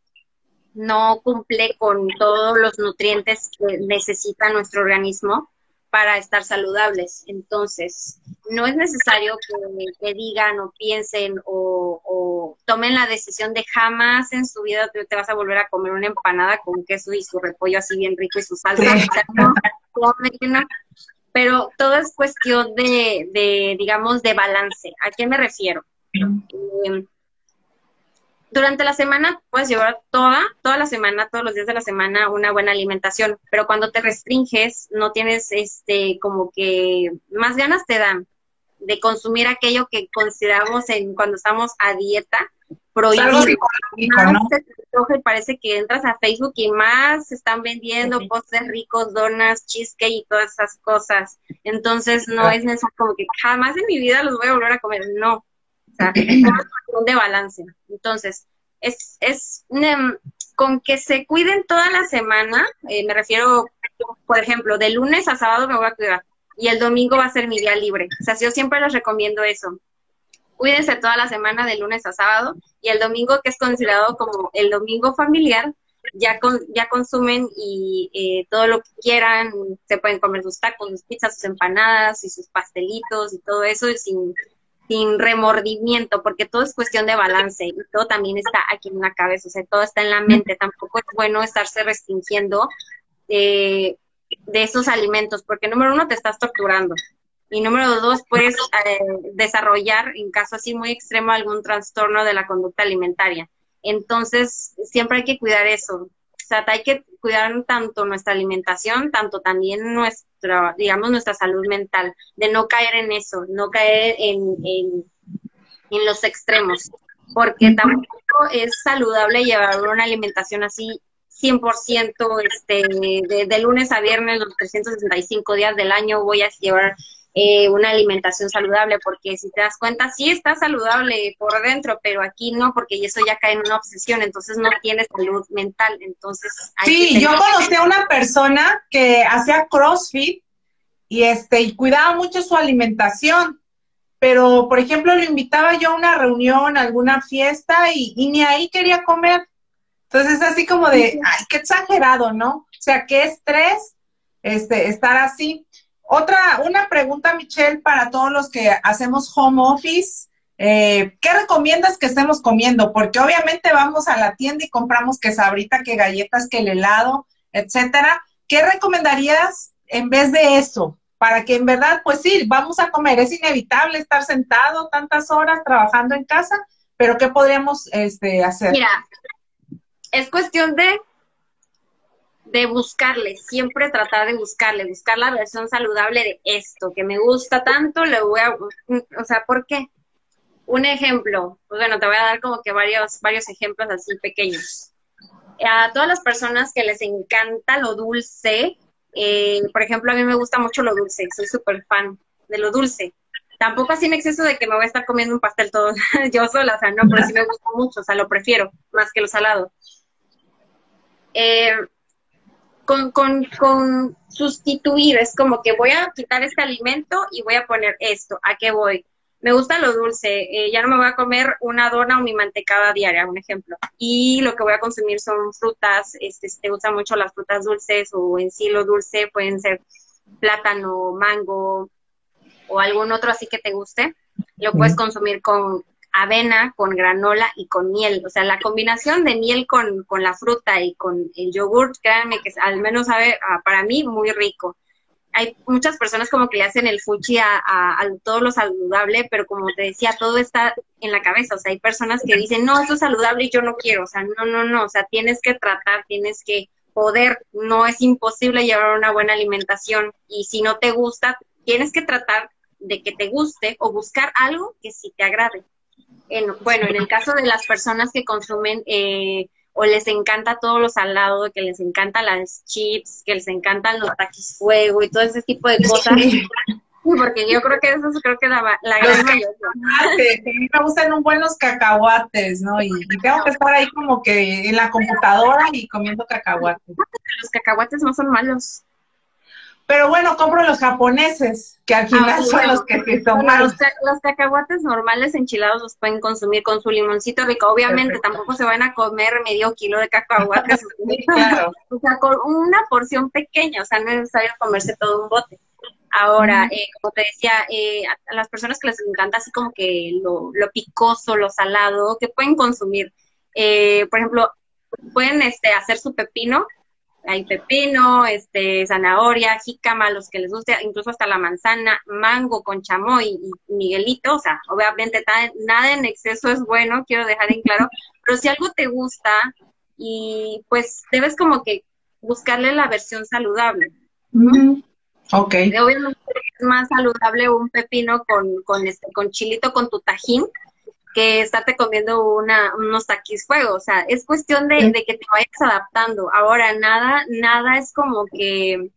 [SPEAKER 2] no cumple con todos los nutrientes que necesita nuestro organismo para estar saludables. Entonces, no es necesario que, digan o piensen o, tomen la decisión de jamás en su vida te, vas a volver a comer una empanada con queso y su repollo así bien rico y su salsa. Pero todo es cuestión de, de, digamos, de balance. ¿A qué me refiero? Eh, durante la semana puedes llevar toda, toda la semana, todos los días de la semana una buena alimentación, pero cuando te restringes no tienes este como que más ganas te dan de consumir aquello que consideramos en cuando estamos a dieta prohibido. Parece que entras a Facebook y más se están vendiendo postres ricos, donas, cheesecake y todas esas cosas. Entonces no es necesario como que jamás en mi vida los voy a volver a comer, no sea, [clears throat] de balance. Entonces, es, es con que se cuiden toda la semana, eh, me refiero, por ejemplo, de lunes a sábado me voy a cuidar y el domingo va a ser mi día libre. O sea, yo siempre les recomiendo eso. cuídense toda la semana de lunes a sábado y el domingo que es considerado como el domingo familiar, ya, con, ya consumen y eh, todo lo que quieran, se pueden comer sus tacos, sus pizzas, sus empanadas y sus pastelitos y todo eso sin, sin remordimiento, porque todo es cuestión de balance y todo también está aquí en la cabeza, o sea, todo está en la mente, tampoco es bueno estarse restringiendo eh, de esos alimentos, porque número uno te estás torturando y número dos puedes eh, desarrollar, en caso así muy extremo, algún trastorno de la conducta alimentaria. Entonces, siempre hay que cuidar eso. O sea, hay que cuidar tanto nuestra alimentación, tanto también nuestra, digamos, nuestra salud mental, de no caer en eso, no caer en, en, los extremos, porque tampoco es saludable llevar una alimentación así 100% este, de, de, lunes a viernes, los 365 días del año voy a llevar eh, una alimentación saludable, porque si te das cuenta, sí está saludable por dentro, pero aquí no, porque eso ya cae en una obsesión, entonces no tienes salud mental, entonces...
[SPEAKER 1] sí, yo conocí a una persona que hacía CrossFit y, este, y cuidaba mucho su alimentación, pero, por ejemplo, lo invitaba yo a una reunión, a alguna fiesta y, y ni ahí quería comer. Entonces es así como de, ay, qué exagerado, ¿no? O sea, qué estrés este, estar así. Otra, una pregunta, Michelle, para todos los que hacemos home office. Eh, ¿Qué recomiendas que estemos comiendo? Porque obviamente vamos a la tienda y compramos que sabrita, que galletas, que el helado, etcétera. ¿Qué recomendarías en vez de eso? Para que en verdad, pues sí, vamos a comer. Es inevitable estar sentado tantas horas trabajando en casa, pero ¿qué podríamos este, hacer?
[SPEAKER 2] Mira, es cuestión de de buscarle, siempre tratar de buscarle, buscar la versión saludable de esto, que me gusta tanto, le voy a, o sea, ¿por qué? Un ejemplo, pues bueno, te voy a dar como que varios, varios ejemplos así pequeños. A todas las personas que les encanta lo dulce, eh, por ejemplo, a mí me gusta mucho lo dulce, soy súper fan de lo dulce. Tampoco así en exceso de que me voy a estar comiendo un pastel todo [laughs] yo sola, o sea, no, pero sí me gusta mucho, o sea, lo prefiero más que lo salado. Eh, con, con, con sustituir, es como que voy a quitar este alimento y voy a poner esto, ¿a qué voy? Me gusta lo dulce, eh, ya no me voy a comer una dona o mi mantecada diaria, un ejemplo. Y lo que voy a consumir son frutas, este, si te gustan mucho las frutas dulces o en sí lo dulce, pueden ser plátano, mango o algún otro así que te guste. Lo puedes consumir con avena con granola y con miel. O sea, la combinación de miel con, con la fruta y con el yogurt, créanme que al menos sabe ah, para mí muy rico. Hay muchas personas como que le hacen el fuchi a, a, todo lo saludable, pero como te decía, todo está en la cabeza. O sea, hay personas que dicen, no, esto es saludable y yo no quiero. O sea, no, no, no. O sea, tienes que tratar, tienes que poder. No es imposible llevar una buena alimentación. Y si no te gusta, tienes que tratar de que te guste o buscar algo que sí te agrade bueno, en el caso de las personas que consumen eh, o les encanta todo lo salado, que les encantan las chips, que les encantan los taquis fuego y todo ese tipo de cosas. Porque yo creo que eso es creo que la, la gran mayoría.
[SPEAKER 1] Me gustan un buenos cacahuates, ¿no? Y, tengo que estar ahí como que en la computadora y comiendo cacahuates.
[SPEAKER 2] Los cacahuates no son malos.
[SPEAKER 1] Pero bueno, compro los japoneses, que al ah, final son los que se toman.
[SPEAKER 2] Los, los, cacahuates normales enchilados los pueden consumir con su limoncito rico. Obviamente tampoco se van a comer medio kilo de cacahuates. [laughs] claro. O sea, con una porción pequeña, o sea, no es necesario comerse todo un bote. Ahora, eh, como te decía, eh, a las personas que les encanta así como que lo, lo picoso, lo salado, que pueden consumir. Eh, por ejemplo, pueden este, hacer su pepino hay pepino, este, zanahoria, jícama, los que les guste, incluso hasta la manzana, mango con chamoy y miguelito, o sea, obviamente nada en exceso es bueno, quiero dejar en claro, [laughs] pero si algo te gusta y pues debes como que buscarle la versión saludable.
[SPEAKER 1] Ok.
[SPEAKER 2] Obviamente es más saludable un pepino con, con, este, con chilito con tu tajín que estarte comiendo una, unos taquis fuego, o sea, es cuestión de, que te vayas adaptando. Ahora, nada, nada es como que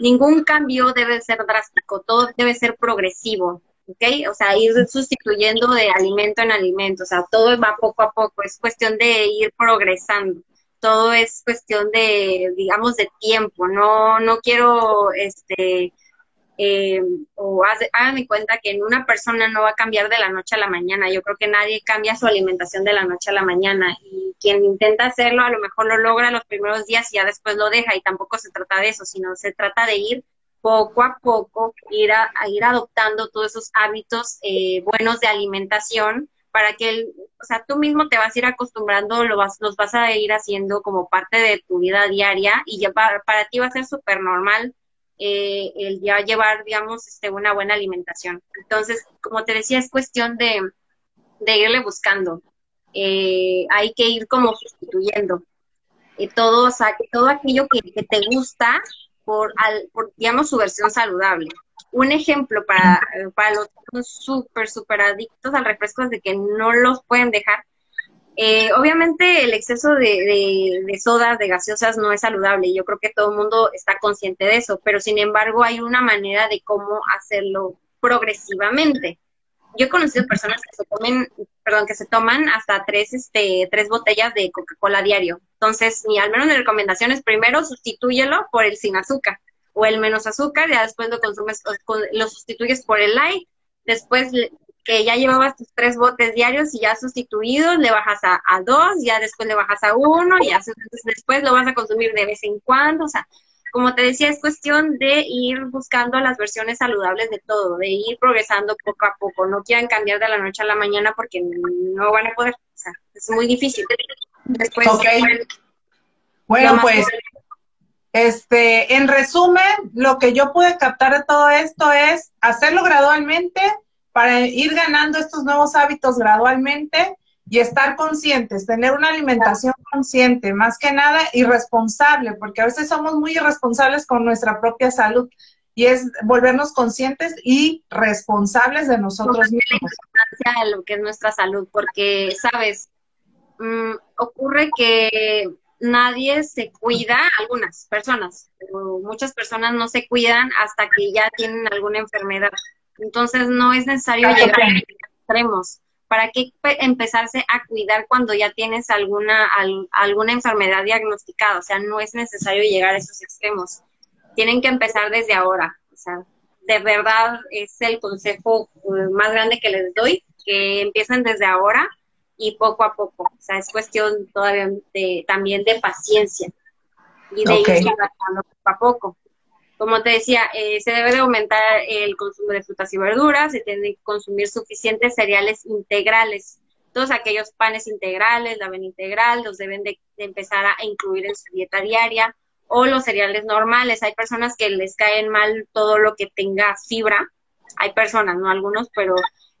[SPEAKER 2] ningún cambio debe ser drástico, todo debe ser progresivo, ¿ok? O sea, ir sustituyendo de alimento en alimento, o sea, todo va poco a poco, es cuestión de ir progresando. Todo es cuestión de, digamos, de tiempo. No, no quiero, este, eh, o hagan de cuenta que en una persona no va a cambiar de la noche a la mañana. Yo creo que nadie cambia su alimentación de la noche a la mañana y quien intenta hacerlo a lo mejor lo logra los primeros días y ya después lo deja y tampoco se trata de eso, sino se trata de ir poco a poco, ir a, ir adoptando todos esos hábitos eh, buenos de alimentación para que, el, o sea, tú mismo te vas a ir acostumbrando, lo vas, los vas a ir haciendo como parte de tu vida diaria y ya para, para ti va a ser súper normal eh, el ya llevar, digamos, este, una buena alimentación. Entonces, como te decía, es cuestión de, de irle buscando. Eh, hay que ir como sustituyendo eh, todo, o sea, todo aquello que, te gusta por, al, por, digamos, su versión saludable un ejemplo para, para los súper, súper adictos al refresco es de que no los pueden dejar. Eh, obviamente el exceso de, sodas, de gaseosas no es saludable. Yo creo que todo el mundo está consciente de eso, pero sin embargo hay una manera de cómo hacerlo progresivamente. Yo he conocido personas que se tomen, perdón, que se toman hasta tres, este, tres botellas de Coca-Cola diario. Entonces, mi al menos mi recomendación es primero sustitúyelo por el sin azúcar o el menos azúcar, ya después lo consumes, lo sustituyes por el light, después que ya llevabas tus tres botes diarios y ya sustituidos, le bajas a, dos, ya después le bajas a uno, y ya después lo vas a consumir de vez en cuando, o sea, como te decía, es cuestión de ir buscando las versiones saludables de todo, de ir progresando poco a poco. No quieran cambiar de la noche a la mañana porque no van a poder. O sea, es muy difícil. Después,
[SPEAKER 1] bueno, pues este, en resumen, lo que yo pude captar de todo esto es hacerlo gradualmente para ir ganando estos nuevos hábitos gradualmente y estar conscientes, tener una alimentación consciente, más que nada irresponsable, porque a veces somos muy irresponsables con nuestra propia salud y es volvernos conscientes y responsables de nosotros mismos.
[SPEAKER 2] De lo que es nuestra salud, porque, sabes, mm, ocurre que nadie se cuida, algunas personas, pero muchas personas no se cuidan hasta que ya tienen alguna enfermedad. Entonces no es necesario llegar a extremos. ¿Para qué empezarse a cuidar cuando ya tienes alguna, alguna enfermedad diagnosticada? O sea, no es necesario llegar a esos extremos. Tienen que empezar desde ahora. O sea, de verdad es el consejo eh, más grande que les doy, que empiecen desde ahora y poco a poco. O sea, es cuestión todavía de, también de paciencia y de ir trabajando poco a poco. Como te decía, eh, se debe de aumentar el consumo de frutas y verduras, se tiene que consumir suficientes cereales integrales. Todos aquellos panes integrales, la avena integral, los deben de, de empezar a incluir en su dieta diaria o los cereales normales. Hay personas que les caen mal todo lo que tenga fibra. Hay personas, no algunos, pero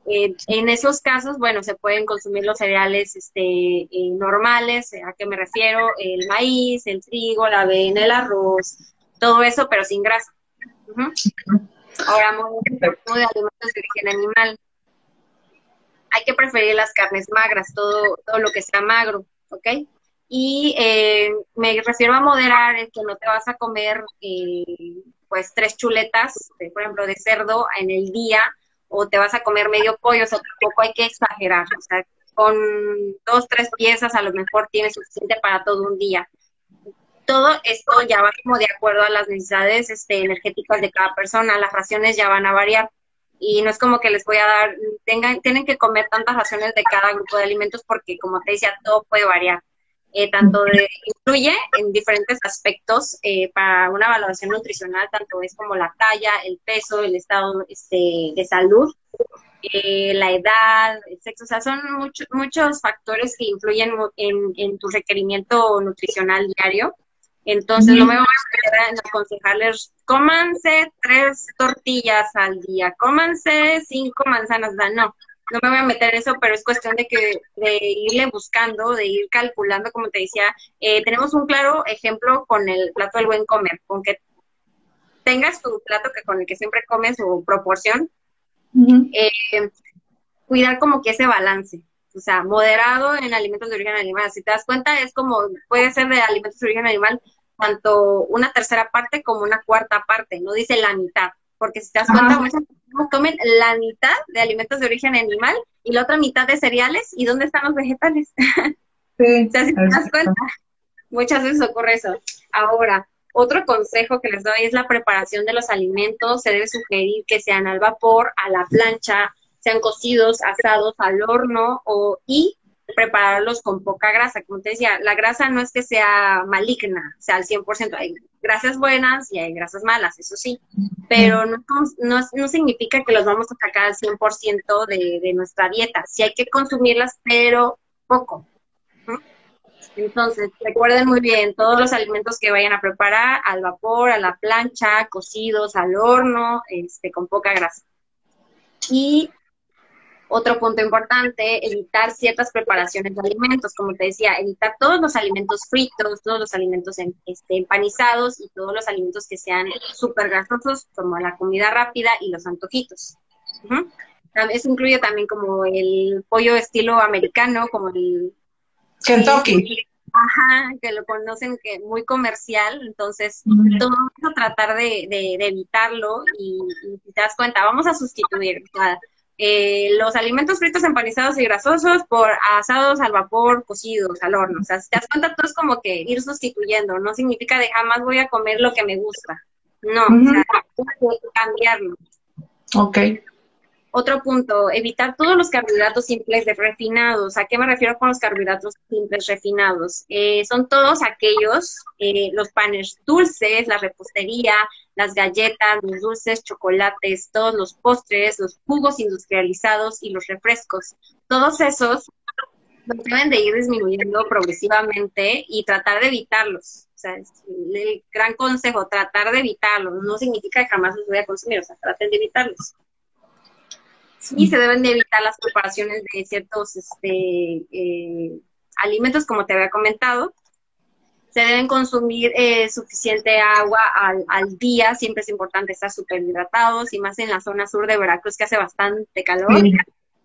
[SPEAKER 2] eh, en esos casos, bueno, se pueden consumir los cereales este, eh, normales, ¿a qué me refiero? El maíz, el trigo, la avena, el arroz, todo eso, pero sin grasa. Ahora, muy de alimentos de origen animal. Hay que preferir las carnes magras, todo, todo lo que sea magro, ¿ok? Y eh, me refiero a moderar es que no te vas a comer, pues, tres chuletas, por ejemplo, de cerdo en el día, o te vas a comer medio pollo, o sea, tampoco hay que exagerar, o sea, con dos, tres piezas a lo mejor tienes suficiente para todo un día. Todo esto ya va como de acuerdo a las necesidades este, energéticas de cada persona, las raciones ya van a variar y no es como que les voy a dar, tengan, tienen que comer tantas raciones de cada grupo de alimentos porque como te decía, todo puede variar. Eh, tanto de, en diferentes aspectos eh, para una evaluación nutricional, tanto es como la talla, el peso, el estado este, de salud, eh, la edad, el sexo, o sea, son muchos muchos factores que influyen en, en, tu requerimiento nutricional diario. Entonces, no me voy a aconsejarles, cómanse tres tortillas al día, cómanse cinco manzanas, no, no me voy a meter en eso, pero es cuestión de que de irle buscando, de ir calculando, como te decía, eh, tenemos un claro ejemplo con el plato del buen comer, con que tengas tu plato que con el que siempre comes o proporción, eh, cuidar como que ese balance, o sea, moderado en alimentos de origen animal. Si te das cuenta, es como, puede ser de alimentos de origen animal tanto una tercera parte como una cuarta parte, no dice la mitad porque si te das cuenta, muchas personas comen la mitad de alimentos de origen animal y la otra mitad de cereales, ¿y dónde están los vegetales? [laughs] Sí, o sea, si te das cuenta, muchas veces ocurre eso. Ahora, Otro consejo que les doy es la preparación de los alimentos. Se debe sugerir que sean al vapor, a la plancha, sean cocidos, asados al horno o, y prepararlos con poca grasa. Como te decía, la grasa no es que sea maligna, o sea, al 100%. Hay grasas buenas y hay grasas malas, eso sí, pero no, no, significa que los vamos a sacar al 100% de, de nuestra dieta. Sí hay que consumirlas, pero poco. Entonces, recuerden muy bien, todos los alimentos que vayan a preparar al vapor, a la plancha, cocidos, al horno, este, con poca grasa. Y otro punto importante, evitar ciertas preparaciones de alimentos, como te decía, evitar todos los alimentos fritos, todos los alimentos este, empanizados y todos los alimentos que sean súper grasosos, como la comida rápida y los antojitos. Eso incluye también como el pollo estilo americano, como el...
[SPEAKER 1] Kentucky.
[SPEAKER 2] Ajá, que lo conocen que muy comercial, entonces todo eso tratar de, evitarlo y, si te das cuenta, vamos a sustituir. Eh, los alimentos fritos, empanizados y grasosos por asados al vapor, cocidos, al horno. O sea, si te das cuenta, todo es como que ir sustituyendo. No significa de jamás voy a comer lo que me gusta. No, o sea, hay que cambiarlo.
[SPEAKER 1] Ok.
[SPEAKER 2] Otro punto, evitar todos los carbohidratos simples refinados. ¿A qué me refiero con los carbohidratos simples refinados? Eh, son todos aquellos, eh, los panes dulces, la repostería, las galletas, los dulces, chocolates, todos los postres, los jugos industrializados y los refrescos. Todos esos deben de ir disminuyendo progresivamente y tratar de evitarlos. O sea, es el gran consejo, tratar de evitarlos. No significa que jamás los voy a consumir, o sea, traten de evitarlos sí se deben de evitar las preparaciones de ciertos este, eh, alimentos, como te había comentado. Se deben consumir eh, suficiente agua al, día, siempre es importante estar súper hidratados y más en la zona sur de Veracruz que hace bastante calor.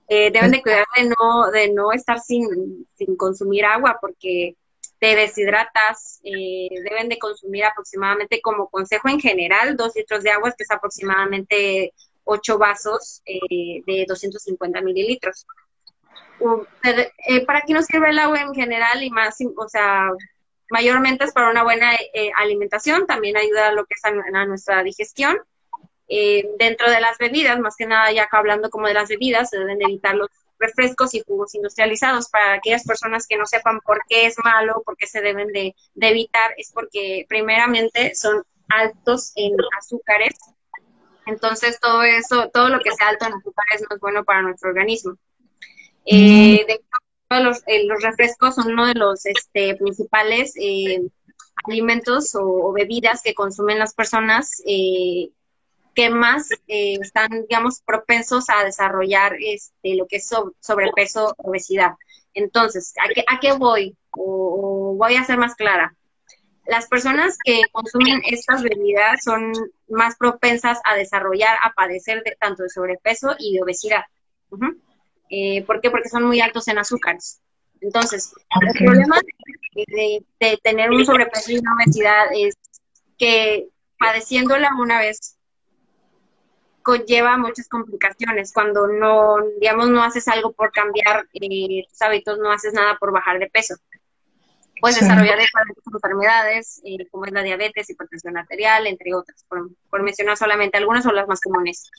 [SPEAKER 2] Eh, deben de cuidar de no, de no estar sin, sin consumir agua porque te deshidratas, deben de consumir aproximadamente como consejo en general dos litros de agua, que es aproximadamente 8 vasos eh, de 250 mililitros. Eh, ¿Para qué nos sirve el agua en general y más, o sea, mayormente es para una buena eh, alimentación, también ayuda a lo que es a, nuestra digestión. dentro de las bebidas, más que nada ya hablando como de las bebidas, se deben evitar los refrescos y jugos industrializados. Para aquellas personas que no sepan por qué es malo, por qué se deben de evitar, es porque primeramente son altos en azúcares entonces, todo eso, todo lo que sea alto en azúcares no es bueno para nuestro organismo. Eh, de los, eh, los, refrescos son uno de los este, principales eh, alimentos o, bebidas que consumen las personas eh, que más están, digamos, propensos a desarrollar este, lo que es sobrepeso, obesidad. Entonces, ¿a qué, a qué voy? o voy a ser más clara las personas que consumen estas bebidas son más propensas a desarrollar, a padecer de, tanto de sobrepeso y de obesidad. Eh, ¿Por qué? Porque son muy altos en azúcares. Entonces, el problema de, tener un sobrepeso y una obesidad es que padeciéndola una vez conlleva muchas complicaciones. Cuando no, digamos, no haces algo por cambiar eh, tus hábitos, no haces nada por bajar de peso puedes desarrollar diferentes enfermedades, eh, como es la diabetes, hipertensión arterial, entre otras, por, mencionar solamente algunas o las más comunes.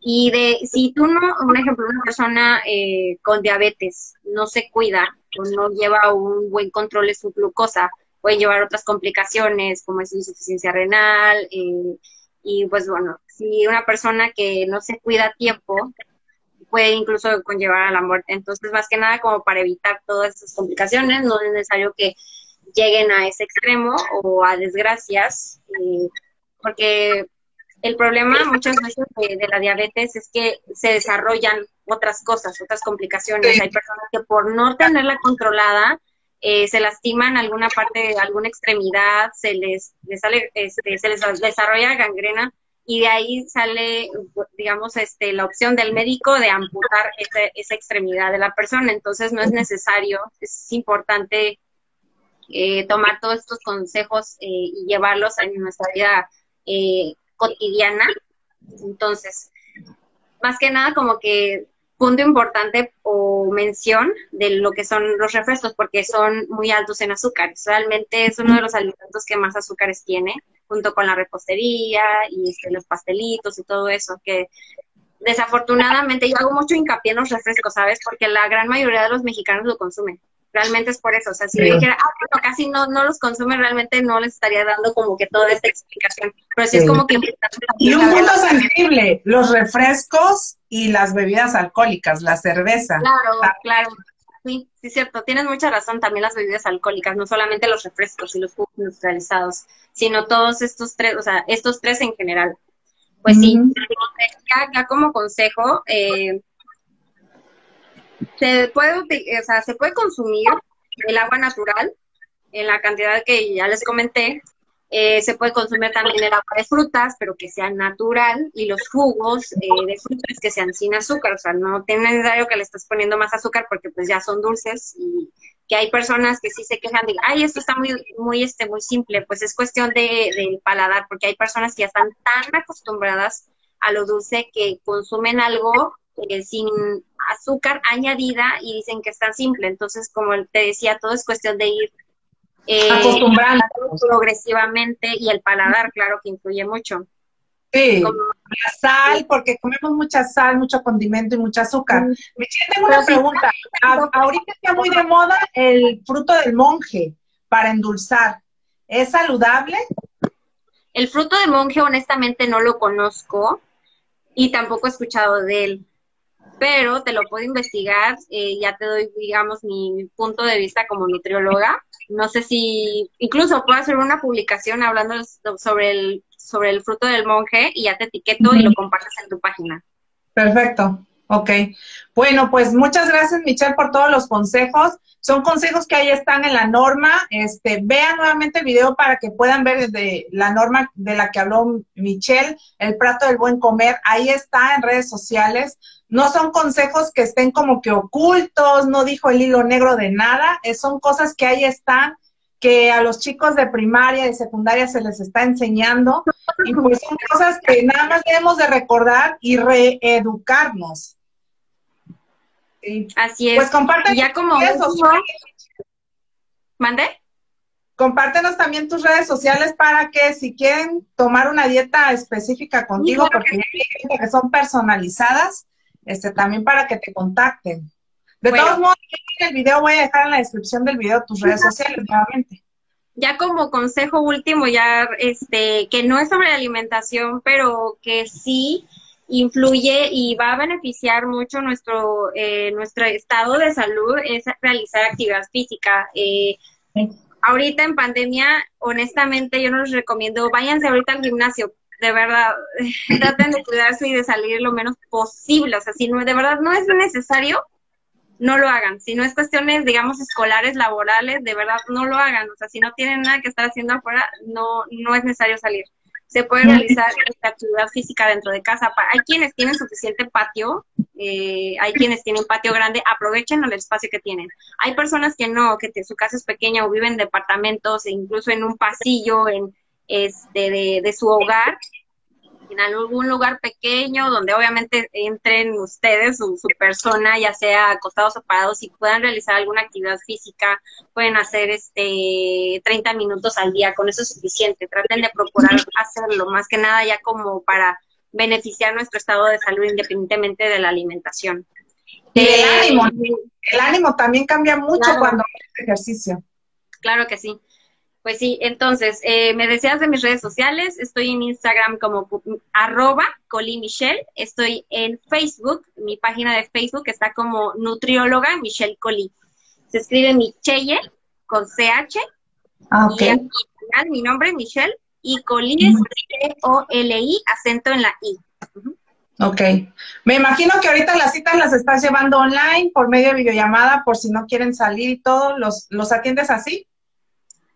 [SPEAKER 2] Y de si tú no, un ejemplo, una persona eh, con diabetes no se cuida o no lleva un buen control de su glucosa, pueden llevar otras complicaciones como es insuficiencia renal. Eh, y pues bueno, si una persona que no se cuida a tiempo, puede incluso conllevar a la muerte. Entonces, más que nada, como para evitar todas esas complicaciones, no es necesario que lleguen a ese extremo o a desgracias, eh, porque el problema muchas veces de, la diabetes es que se desarrollan otras cosas, otras complicaciones. Hay personas que por no tenerla controlada, eh, se lastiman alguna parte, alguna extremidad, se les, sale, este, se les desarrolla gangrena y de ahí sale, digamos, este, la opción del médico de amputar esa extremidad de la persona. Entonces no es necesario, es importante eh, tomar todos estos consejos eh, y llevarlos en nuestra vida eh, cotidiana. Entonces, más que nada como que punto importante o mención de lo que son los refrescos porque son muy altos en azúcar. Realmente es uno de los alimentos que más azúcares tiene, junto con la repostería y este, los pastelitos y todo eso, que desafortunadamente yo hago mucho hincapié en los refrescos, ¿sabes? Porque la gran mayoría de los mexicanos lo consumen. Realmente es por eso. O sea, si yo dijera, ah, casi no, no los consumen, realmente no les estaría dando como que toda esta explicación. Pero sí, es como que...
[SPEAKER 1] Y un punto sensible, los refrescos y las bebidas alcohólicas, la cerveza.
[SPEAKER 2] Claro, ah. claro. Sí, sí, cierto. Tienes mucha razón. También las bebidas alcohólicas, no solamente los refrescos y los jugos industrializados, sino todos estos tres, o sea, estos tres en general. Pues sí, ya, como consejo, eh, se puede, o sea, se puede consumir el agua natural en la cantidad que ya les comenté. Eh, se puede consumir también el agua de frutas, pero que sea natural, y los jugos eh, de frutas que sean sin azúcar, o sea, no tiene necesario que le estés poniendo más azúcar porque pues ya son dulces y que hay personas que sí se quejan de, ay, esto está muy, muy, este, muy simple, pues es cuestión de, paladar, porque hay personas que ya están tan acostumbradas a lo dulce que consumen algo eh, sin azúcar añadida y dicen que está simple. Entonces, como te decía, todo es cuestión de ir
[SPEAKER 1] eh, acostumbrando
[SPEAKER 2] progresivamente y el paladar, claro que influye mucho.
[SPEAKER 1] Sí, la sal, porque comemos mucha sal, mucho condimento y mucho azúcar. Me tengo una pregunta. ahorita está muy de moda el fruto del monje para endulzar. ¿Es saludable?
[SPEAKER 2] El fruto del monje, honestamente, no lo conozco y tampoco he escuchado de él pero te lo puedo investigar, eh, ya te doy, digamos, mi punto de vista como nutrióloga. No sé si, incluso puedo hacer una publicación hablando sobre el, sobre el fruto del monje y ya te etiqueto y lo compartes en tu página.
[SPEAKER 1] Perfecto, ok. Bueno, pues muchas gracias Michelle por todos los consejos. Son consejos que ahí están en la norma. Este, vean nuevamente el video para que puedan ver desde la norma de la que habló Michelle, el plato del buen comer. Ahí está en redes sociales no son consejos que estén como que ocultos, no dijo el hilo negro de nada, son cosas que ahí están, que a los chicos de primaria y secundaria se les está enseñando, y pues son cosas que nada más debemos de recordar y reeducarnos.
[SPEAKER 2] Así es.
[SPEAKER 1] Pues compártenos
[SPEAKER 2] ya como ¿Mande?
[SPEAKER 1] Compártenos también tus redes sociales para que si quieren tomar una dieta específica contigo, porque que son personalizadas, este, también para que te contacten. De todos modos, el video voy a dejar en la descripción del video tus redes sociales nuevamente.
[SPEAKER 2] Ya como consejo último, ya este, que no es sobre alimentación, pero que sí influye y va a beneficiar mucho nuestro, eh, nuestro estado de salud, es realizar actividad física. Eh, ahorita en pandemia, honestamente, yo no les recomiendo, váyanse ahorita al gimnasio, de verdad, [laughs] traten de cuidarse y de salir lo menos posible. O sea, si no, de verdad no es necesario, no lo hagan. Si no es cuestiones, digamos, escolares, laborales, de verdad no lo hagan. O sea, si no tienen nada que estar haciendo afuera, no, no es necesario salir. Se puede realizar actividad física dentro de casa. Hay quienes tienen suficiente patio, eh, hay quienes tienen patio grande, aprovechen el espacio que tienen. Hay personas que no, que su casa es pequeña o viven en departamentos, e incluso en un pasillo, en este, de, de su hogar, en algún lugar pequeño donde obviamente entren ustedes, su, su, persona, ya sea acostados o parados, y puedan realizar alguna actividad física, pueden hacer este 30 minutos al día, con eso es suficiente. Traten de procurar hacerlo, más que nada ya como para beneficiar nuestro estado de salud independientemente de la alimentación.
[SPEAKER 1] el eh, ánimo, el ánimo también cambia mucho cuando haces ejercicio.
[SPEAKER 2] Claro que sí. Pues sí, entonces, eh, me deseas de mis redes sociales, estoy en Instagram como arroba colimichelle, estoy en Facebook, mi página de Facebook está como nutrióloga Michelle Coli. Se escribe Michelle con CH,
[SPEAKER 1] ah, y
[SPEAKER 2] al mi nombre Michelle, y Coli es C-O-L-I, acento en la I.
[SPEAKER 1] Ok. Me imagino que ahorita las citas las estás llevando online por medio de videollamada, por si no quieren salir y todo, ¿los, los atiendes así?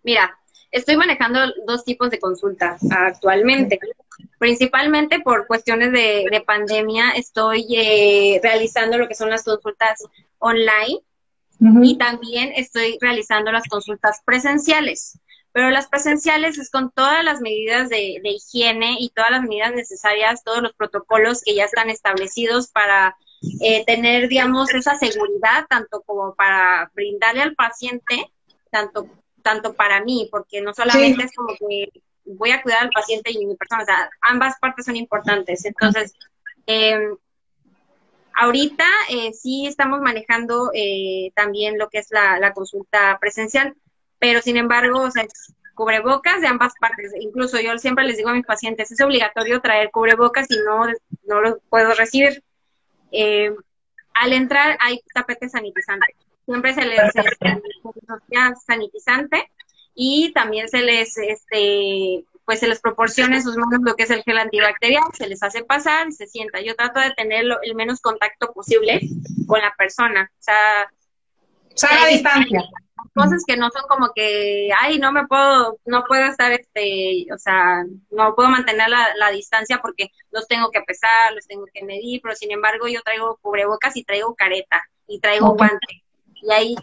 [SPEAKER 2] Mira, estoy manejando dos tipos de consultas actualmente. Principalmente por cuestiones de, pandemia, estoy eh, realizando lo que son las consultas online y también estoy realizando las consultas presenciales. Pero las presenciales es con todas las medidas de, de higiene y todas las medidas necesarias, todos los protocolos que ya están establecidos para eh, tener, digamos, esa seguridad, tanto como para brindarle al paciente, tanto, tanto para mí, porque no solamente es como que voy a cuidar al paciente y mi persona, o sea, ambas partes son importantes. Entonces, eh, ahorita eh, sí estamos manejando eh, también lo que es la, la, consulta presencial, pero sin embargo, o sea, cubrebocas de ambas partes. Incluso yo siempre les digo a mis pacientes, es obligatorio traer cubrebocas y no, no lo puedo recibir. Eh, al entrar hay tapete sanitizante. Siempre se les da sanitizante y también se les este pues se les proporciona en sus manos lo que es el gel antibacterial, se les hace pasar y se sienta. Yo trato de tener el menos contacto posible con la persona. O sea,
[SPEAKER 1] a distancia
[SPEAKER 2] cosas que no son como que, ay, no me puedo, no puedo estar, este, o sea, no puedo mantener la, distancia porque los tengo que pesar, los tengo que medir, pero sin embargo yo traigo cubrebocas y traigo careta y traigo guante. Y ahí,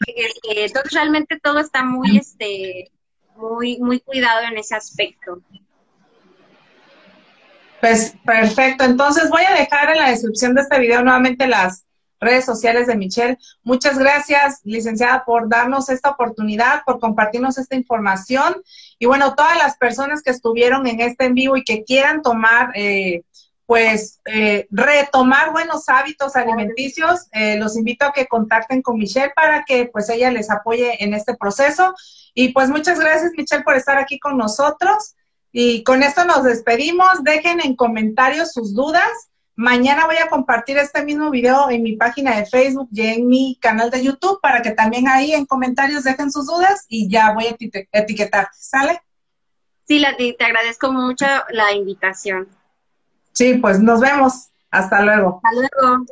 [SPEAKER 2] entonces realmente todo está muy, este, muy, muy cuidado en ese aspecto.
[SPEAKER 1] Pues perfecto, entonces voy a dejar en la descripción de este video nuevamente las redes sociales de Michelle. Muchas gracias, licenciada, por darnos esta oportunidad, por compartirnos esta información. Y bueno, todas las personas que estuvieron en este en vivo y que quieran tomar, eh, pues, eh, retomar buenos hábitos alimenticios, eh, los invito a que contacten con Michelle para que pues ella les apoye en este proceso. Y pues muchas gracias, Michelle, por estar aquí con nosotros. Y con esto nos despedimos. Dejen en comentarios sus dudas Mañana voy a compartir este mismo video en mi página de Facebook y en mi canal de YouTube para que también ahí en comentarios dejen sus dudas y ya voy a etiquetarte, ¿sale?
[SPEAKER 2] Sí, te agradezco mucho la invitación.
[SPEAKER 1] Sí, pues nos vemos. Hasta luego.
[SPEAKER 2] Hasta luego.